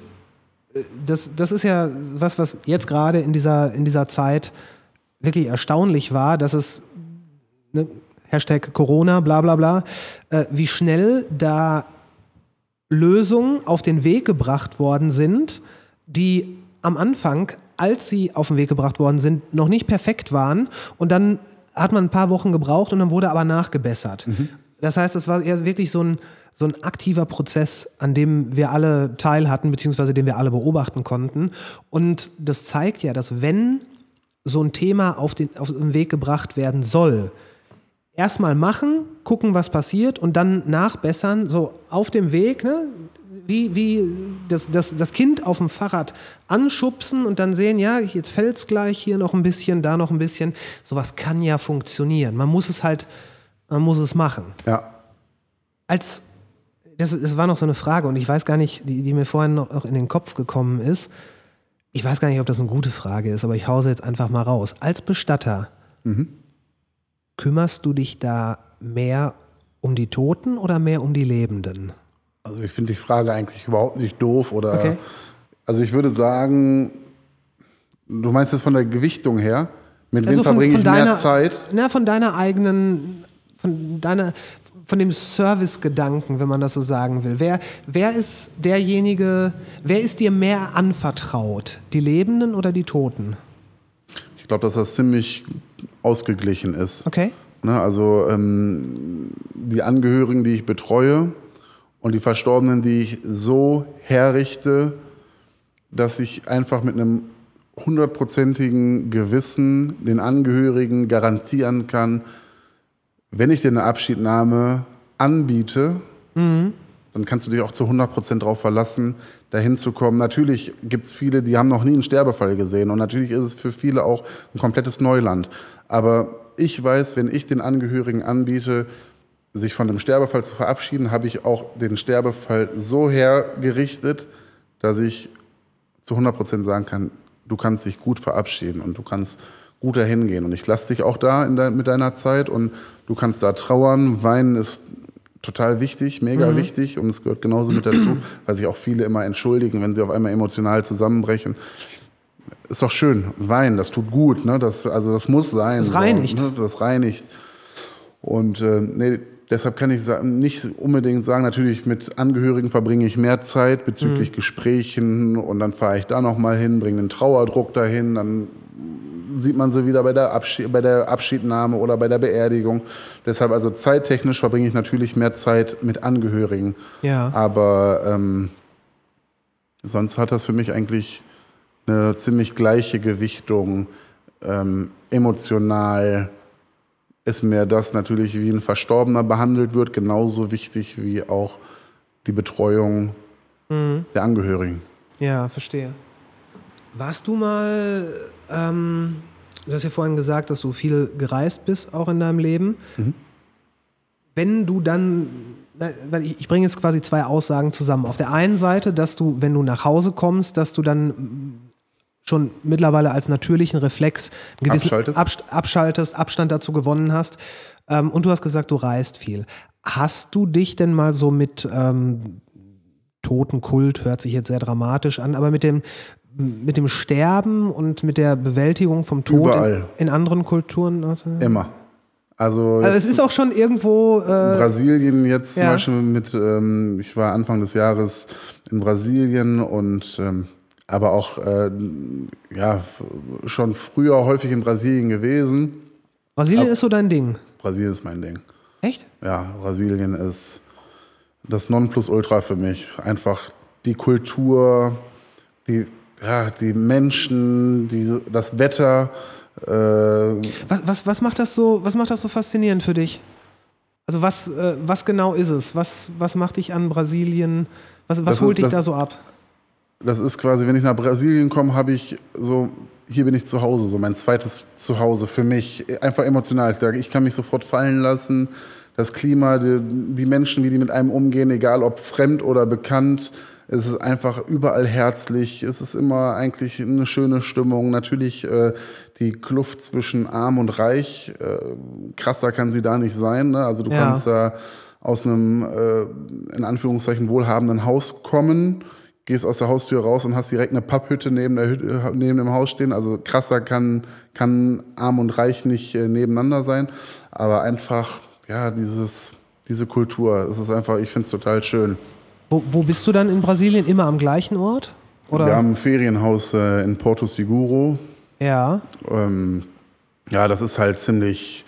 äh, das, das ist ja was, was jetzt gerade in dieser, in dieser Zeit wirklich erstaunlich war, dass es, ne, Hashtag Corona, bla bla bla, äh, wie schnell da Lösungen auf den Weg gebracht worden sind, die am Anfang als sie auf den Weg gebracht worden sind, noch nicht perfekt waren. Und dann hat man ein paar Wochen gebraucht und dann wurde aber nachgebessert. Mhm. Das heißt, es war eher wirklich so ein, so ein aktiver Prozess, an dem wir alle teil hatten, beziehungsweise den wir alle beobachten konnten. Und das zeigt ja, dass wenn so ein Thema auf den, auf den Weg gebracht werden soll, erstmal machen, gucken, was passiert und dann nachbessern, so auf dem Weg, ne? Wie, wie das, das, das Kind auf dem Fahrrad anschubsen und dann sehen, ja, jetzt fällt es gleich, hier noch ein bisschen, da noch ein bisschen. Sowas kann ja funktionieren. Man muss es halt, man muss es machen. Ja. Als, das, das war noch so eine Frage und ich weiß gar nicht, die, die mir vorhin noch, noch in den Kopf gekommen ist. Ich weiß gar nicht, ob das eine gute Frage ist, aber ich hause jetzt einfach mal raus. Als Bestatter, kümmerst du dich da mehr um die Toten oder mehr um die Lebenden? Also ich finde die Frage eigentlich überhaupt nicht doof oder. Okay. Also ich würde sagen, du meinst jetzt von der Gewichtung her, mit wem Also von- verbringe ich deiner- mehr Zeit? Na, von deiner eigenen, von deiner, von dem Servicegedanken, wenn man das so sagen will. Wer, wer ist derjenige, wer ist dir mehr anvertraut? Die Lebenden oder die Toten? Ich glaube, dass das ziemlich ausgeglichen ist. Okay. Ne, also ähm, die Angehörigen, die ich betreue und die Verstorbenen, die ich so herrichte, dass ich einfach mit einem hundertprozentigen Gewissen den Angehörigen garantieren kann, wenn ich dir eine Abschiednahme anbiete, dann kannst du dich auch zu 100% darauf verlassen, dahin zu kommen. Natürlich gibt es viele, die haben noch nie einen Sterbefall gesehen und natürlich ist es für viele auch ein komplettes Neuland. Aber ich weiß, wenn ich den Angehörigen anbiete, sich von dem Sterbefall zu verabschieden, habe ich auch den Sterbefall so hergerichtet, dass ich zu 100% sagen kann, du kannst dich gut verabschieden und du kannst gut dahin gehen. Und ich lasse dich auch da in dein, mit deiner Zeit und du kannst da trauern. Weinen ist total wichtig, mega wichtig und es gehört genauso mit dazu, [clears throat] weil sich auch viele immer entschuldigen, wenn sie auf einmal emotional zusammenbrechen. Ist doch schön, weinen, das tut gut, ne? das, also das muss sein. Das reinigt. So, ne? Das reinigt. Und äh, nee, deshalb kann ich nicht unbedingt sagen, natürlich mit Angehörigen verbringe ich mehr Zeit bezüglich Gesprächen und dann fahre ich da nochmal hin, bringe den Trauerdruck dahin, dann sieht man sie wieder bei der, Abschied, bei der Abschiednahme oder bei der Beerdigung. Deshalb also zeittechnisch verbringe ich natürlich mehr Zeit mit Angehörigen. Ja. Aber ähm, sonst hat das für mich eigentlich eine ziemlich gleiche Gewichtung. Ähm, emotional ist mir das natürlich, wie ein Verstorbener behandelt wird, genauso wichtig wie auch die Betreuung der Angehörigen. Ja, verstehe. Warst du mal, ähm, du hast ja vorhin gesagt, dass du viel gereist bist, auch in deinem Leben. Wenn du dann, weil ich, bringe jetzt quasi zwei Aussagen zusammen. Auf der einen Seite, dass du, wenn du nach Hause kommst, dass du dann schon mittlerweile als natürlichen Reflex einen gewissen Abschaltest? Abst abschaltest, Abstand dazu gewonnen hast. Ähm, und du hast gesagt, du reist viel. Hast du dich denn mal so mit ähm, Totenkult hört sich jetzt sehr dramatisch an, aber mit dem, mit dem Sterben und mit der Bewältigung vom Tod in, in anderen Kulturen. Also, Immer. Also, also es ist auch schon irgendwo. Äh, Brasilien jetzt zum Ja. Beispiel mit, ähm, ich war Anfang des Jahres in Brasilien und ähm, aber auch äh, ja, schon früher häufig in Brasilien gewesen. Brasilien ist so dein Ding. Brasilien ist mein Ding. Echt? Ja, Brasilien ist das Nonplusultra für mich. Einfach die Kultur, die, ja, die Menschen, die, das Wetter. Äh, Was, was, was, macht das so, was macht das so faszinierend für dich? Also was, äh, was genau ist es? Was, was macht dich an Brasilien? Was, was Das holt ist- dich das- da so ab? Das ist quasi, wenn ich nach Brasilien komme, habe ich so, hier bin ich zu Hause, so mein zweites Zuhause für mich. Einfach emotional. Ich kann mich sofort fallen lassen. Das Klima, die, die Menschen, wie die mit einem umgehen, egal ob fremd oder bekannt. Es ist einfach überall herzlich. Es ist immer eigentlich eine schöne Stimmung. Natürlich äh, die Kluft zwischen arm und reich. Äh, krasser kann sie da nicht sein. Ne? Also du Ja. kannst da aus einem, äh, in Anführungszeichen, wohlhabenden Haus kommen, gehst aus der Haustür raus und hast direkt eine Papphütte neben, der Hütte, neben dem Haus stehen. Also krasser kann, kann arm und reich nicht äh, nebeneinander sein. Aber einfach, ja, dieses, diese Kultur, es ist einfach, ich finde es total schön. Wo, wo bist du dann in Brasilien? Immer am gleichen Ort? Oder? Wir haben ein Ferienhaus äh, in Porto Seguro. ja. Ähm, ja, das ist halt ziemlich,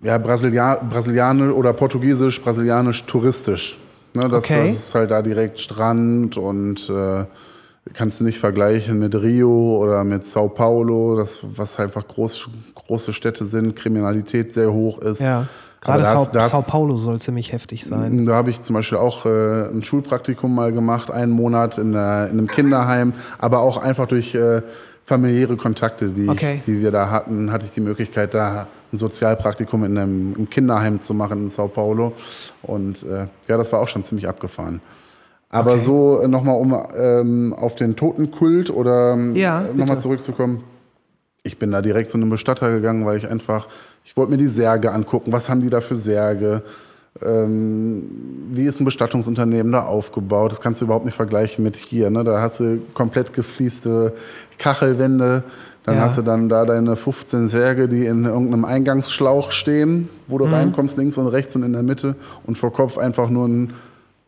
ja, Brasilia Brasilianisch oder Portugiesisch, Brasilianisch touristisch. Ne, das, Okay. das ist halt da direkt Strand und äh, kannst du nicht vergleichen mit Rio oder mit Sao Paulo, das, was einfach groß, große Städte sind, Kriminalität sehr hoch ist. Ja. Gerade da Sao, hast- da Sao Paulo soll ziemlich heftig sein. Da habe ich zum Beispiel auch äh, ein Schulpraktikum mal gemacht, einen Monat in, äh, in einem Kinderheim, aber auch einfach durch äh, familiäre Kontakte, die, Okay. ich, die wir da hatten, hatte ich die Möglichkeit, da ein Sozialpraktikum in einem im Kinderheim zu machen in Sao Paulo. Und äh, ja, das war auch schon ziemlich abgefahren. Aber Okay. so äh, nochmal, um ähm, auf den Totenkult oder ähm, Ja, nochmal zurückzukommen. Ich bin da direkt zu einem Bestatter gegangen, weil ich einfach, ich wollte mir die Särge angucken. Was haben die da für Särge? Ähm, wie ist ein Bestattungsunternehmen da aufgebaut? Das kannst du überhaupt nicht vergleichen mit hier. Ne? Da hast du komplett geflieste Kachelwände. Dann Ja. hast du dann da deine 15 Särge, die in irgendeinem Eingangsschlauch stehen, wo du reinkommst, links und rechts und in der Mitte. Und vor Kopf einfach nur einen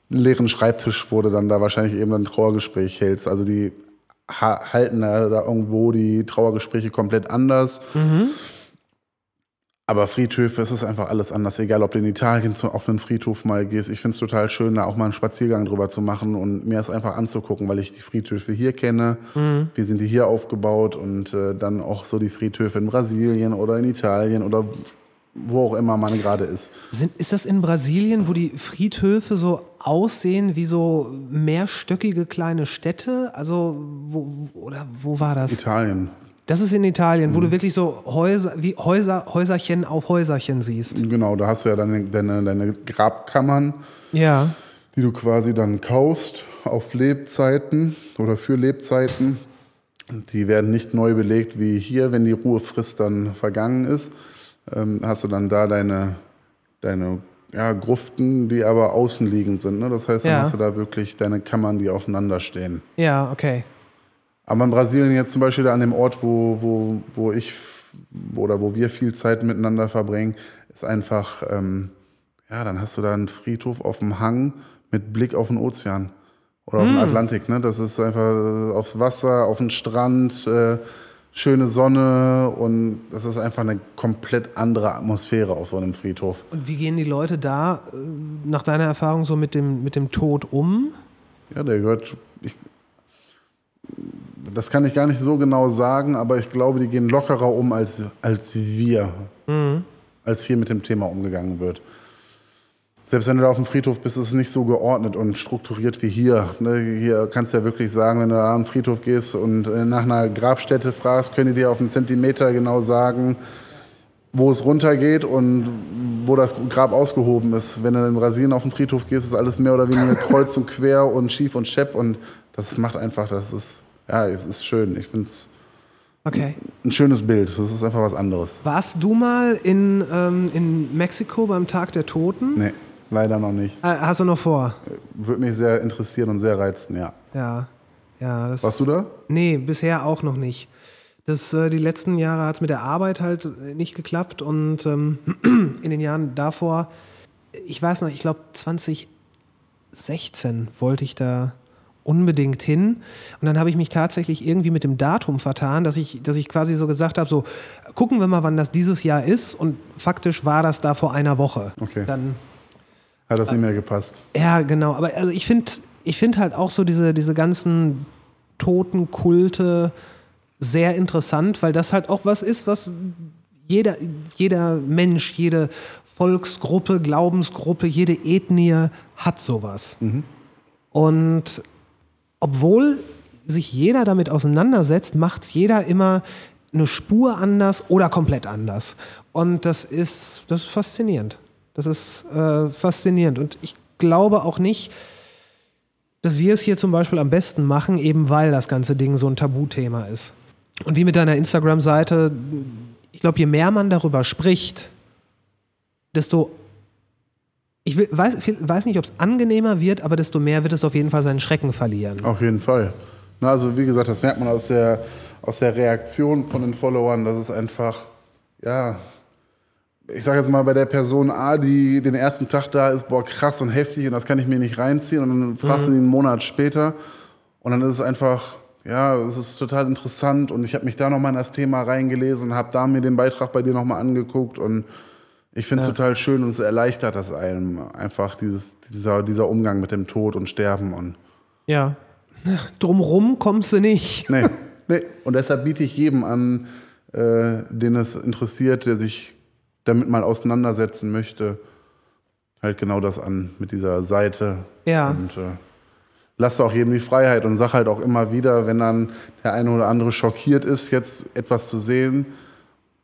leeren Schreibtisch, wo du dann da wahrscheinlich eben ein Trauergespräch hältst. Also die ha halten da, da irgendwo die Trauergespräche komplett anders. Aber Friedhöfe, es ist einfach alles anders. Egal, ob du in Italien zu, auf einen Friedhof mal gehst. Ich finde es total schön, da auch mal einen Spaziergang drüber zu machen und mir es einfach anzugucken, weil ich die Friedhöfe hier kenne. Wie sind die hier aufgebaut und äh, dann auch so die Friedhöfe in Brasilien oder in Italien oder wo auch immer man gerade ist. Sind, ist das in Brasilien, wo die Friedhöfe so aussehen wie so mehrstöckige kleine Städte? Also, wo, oder wo war das? Italien. Das ist in Italien, Mhm. wo du wirklich so Häuser, wie Häuser, Häuserchen auf Häuserchen siehst. Genau, da hast du ja dann deine, deine Grabkammern, Ja. die du quasi dann kaufst auf Lebzeiten oder für Lebzeiten. Die werden nicht neu belegt wie hier, wenn die Ruhefrist dann vergangen ist. Ähm, hast du dann da deine, deine ja, Gruften, die aber außenliegend sind. Ne? Das heißt, dann Ja. hast du da wirklich deine Kammern, die aufeinander stehen. Ja, okay. Aber in Brasilien jetzt zum Beispiel an dem Ort, wo, wo, wo ich oder wo wir viel Zeit miteinander verbringen, ist einfach, ähm, ja, dann hast du da einen Friedhof auf dem Hang mit Blick auf den Ozean oder auf den Atlantik. Ne? Das ist einfach äh, aufs Wasser, auf den Strand, äh, schöne Sonne und das ist einfach eine komplett andere Atmosphäre auf so einem Friedhof. Und wie gehen die Leute da äh, nach deiner Erfahrung so mit dem, mit dem Tod um? Ja, der gehört. Ich, das kann ich gar nicht so genau sagen, aber ich glaube, die gehen lockerer um als, als wir, als hier mit dem Thema umgegangen wird. Selbst wenn du da auf dem Friedhof bist, ist es nicht so geordnet und strukturiert wie hier. Ne, Hier kannst du ja wirklich sagen, wenn du da am Friedhof gehst und äh, nach einer Grabstätte fragst, können die dir auf einen Zentimeter genau sagen, wo es runtergeht und wo das Grab ausgehoben ist. Wenn du in Brasilien auf den Friedhof gehst, ist alles mehr oder weniger kreuz und quer und schief und schepp und das macht einfach, das ist, ja, es ist schön. Ich finde es Okay. ein schönes Bild. Das ist einfach was anderes. Warst du mal in, ähm, in Mexiko beim Tag der Toten? Nee, leider noch nicht. Äh, hast du noch vor? Würde mich sehr interessieren und sehr reizen, ja. Ja. ja das Warst du da? Nee, bisher auch noch nicht. Das, äh, die letzten Jahre hat es mit der Arbeit halt äh, nicht geklappt und ähm, [clears throat] in den Jahren davor, ich weiß noch, ich glaube 2016 wollte ich da unbedingt hin und dann habe ich mich tatsächlich irgendwie mit dem Datum vertan, dass ich, dass ich quasi so gesagt habe, so gucken wir mal, wann das dieses Jahr ist und faktisch war das da vor einer Woche. Okay. Dann Hat das nicht mehr gepasst. ja, genau. Aber also ich finde ich find halt auch so diese, diese ganzen Totenkulte sehr interessant, weil das halt auch was ist, was jeder, jeder Mensch, jede Volksgruppe, Glaubensgruppe, jede Ethnie hat sowas. Und obwohl sich jeder damit auseinandersetzt, macht es jeder immer eine Spur anders oder komplett anders. Und das ist, das ist faszinierend. Das ist äh, faszinierend. Und ich glaube auch nicht, dass wir es hier zum Beispiel am besten machen, eben weil das ganze Ding so ein Tabuthema ist. Und wie mit deiner Instagram-Seite, ich glaube, je mehr man darüber spricht, desto, ich will, weiß, weiß nicht, ob es angenehmer wird, aber desto mehr wird es auf jeden Fall seinen Schrecken verlieren. Auf jeden Fall. Na, also wie gesagt, das merkt man aus der, aus der Reaktion von den Followern, dass es einfach, ja, ich sage jetzt mal bei der Person A, die den ersten Tag da ist, boah, krass und heftig und das kann ich mir nicht reinziehen und dann fragst du ihn einen Monat später und dann ist es einfach, ja, es ist total interessant und ich habe mich da nochmal in das Thema reingelesen und habe da mir den Beitrag bei dir nochmal angeguckt und Ich finde es ja. total schön und es erleichtert das einem einfach dieses, dieser, dieser Umgang mit dem Tod und Sterben und ja. Drumrum kommst du nicht. [laughs] Nee, nee. Und deshalb biete ich jedem an, äh, den es interessiert, der sich damit mal auseinandersetzen möchte, halt genau das an mit dieser Seite. Ja. Und äh, lasse auch jedem die Freiheit und sag halt auch immer wieder, wenn dann der eine oder andere schockiert ist, jetzt etwas zu sehen,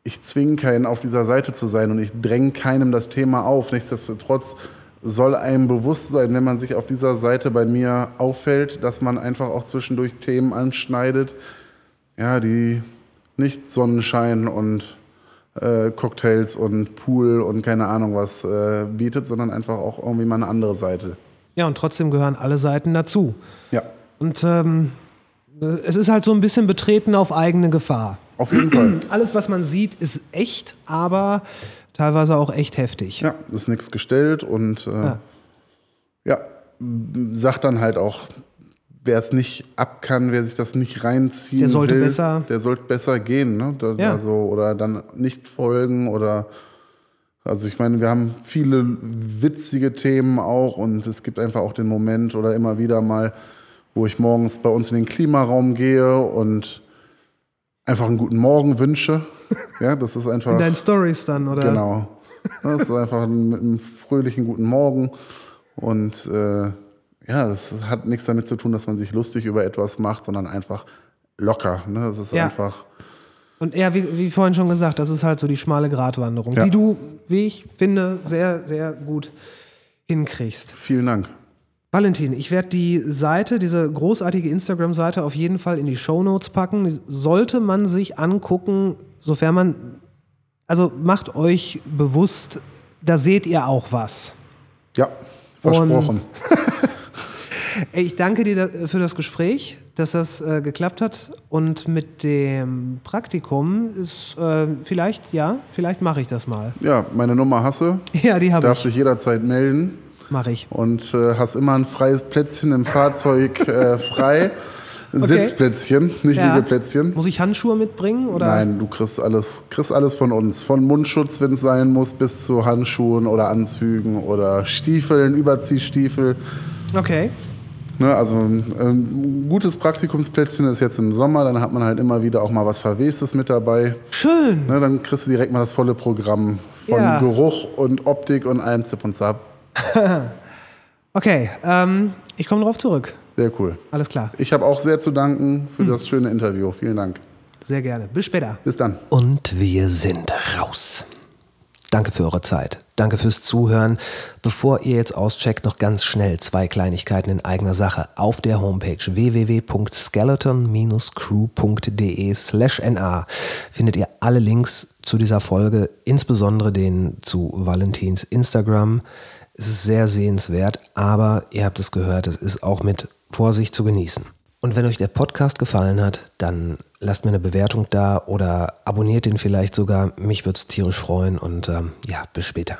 ich zwinge keinen auf dieser Seite zu sein und ich dränge keinem das Thema auf. Nichtsdestotrotz soll einem bewusst sein, wenn man sich auf dieser Seite bei mir auffällt, dass man einfach auch zwischendurch Themen anschneidet, ja, die nicht Sonnenschein und äh, Cocktails und Pool und keine Ahnung was äh, bietet, sondern einfach auch irgendwie mal eine andere Seite. Ja, und trotzdem gehören alle Seiten dazu. Ja. Und ähm, es ist halt so ein bisschen betreten auf eigene Gefahr. Auf jeden Fall. [clears throat] Alles, was man sieht, ist echt, aber teilweise auch echt heftig. Ja, ist nichts gestellt und äh, ja. ja, sagt dann halt auch, wer es nicht ab kann, wer sich das nicht reinziehen der sollte will, besser. der sollte besser gehen, ne? Da, ja. also, oder dann nicht folgen oder also ich meine, wir haben viele witzige Themen auch und es gibt einfach auch den Moment oder immer wieder mal, wo ich morgens bei uns in den Klimaraum gehe und einfach einen guten Morgen wünsche. Ja, das ist [laughs] einfach. In deinen Stories dann, oder? Genau. Das ist einfach mit einem fröhlichen guten Morgen. Und äh, ja, das hat nichts damit zu tun, dass man sich lustig über etwas macht, sondern einfach locker. Ne? Das ist ja. einfach. Und ja, wie, wie, vorhin schon gesagt, das ist halt so die schmale Gratwanderung, ja. die du, wie ich finde, sehr, sehr gut hinkriegst. Vielen Dank. Valentin, ich werde die Seite, diese großartige Instagram-Seite auf jeden Fall in die Show Notes packen. Die sollte man sich angucken, sofern man, also macht euch bewusst, da seht ihr auch was. Ja, versprochen. [laughs] ich danke dir für das Gespräch, dass das äh, geklappt hat. Und mit dem Praktikum ist äh, vielleicht, ja, vielleicht mache ich das mal. Ja, meine Nummer hasse. Ja, die habe ich. Darf sich jederzeit melden. Mache ich. Und äh, hast immer ein freies Plätzchen im Fahrzeug äh, frei. [laughs] Okay. Sitzplätzchen, nicht ja. Liegeplätzchen. Muss ich Handschuhe mitbringen? Oder? Nein, du kriegst alles, kriegst alles von uns. Von Mundschutz, wenn es sein muss, bis zu Handschuhen oder Anzügen oder Stiefeln, Überziehstiefel. Okay. Ne, also ein, ein gutes Praktikumsplätzchen ist jetzt im Sommer, dann hat man halt immer wieder auch mal was Verwestes mit dabei. Schön. Ne, dann kriegst du direkt mal das volle Programm von ja. Geruch und Optik und allem Zip und Zap. [laughs] okay, ähm, ich komme darauf zurück. Sehr cool. Alles klar. Ich habe auch sehr zu danken für hm. das schöne Interview. Vielen Dank. Sehr gerne. Bis später. Bis dann. Und wir sind raus. Danke für eure Zeit. Danke fürs Zuhören. Bevor ihr jetzt auscheckt, noch ganz schnell zwei Kleinigkeiten in eigener Sache. Auf der Homepage www.skeleton-crew.de slash na findet ihr alle Links zu dieser Folge, insbesondere den zu Valentins Instagram. Es ist sehr sehenswert, aber ihr habt es gehört, es ist auch mit Vorsicht zu genießen. Und wenn euch der Podcast gefallen hat, dann lasst mir eine Bewertung da oder abonniert ihn vielleicht sogar. Mich würde es tierisch freuen und ähm, ja, bis später.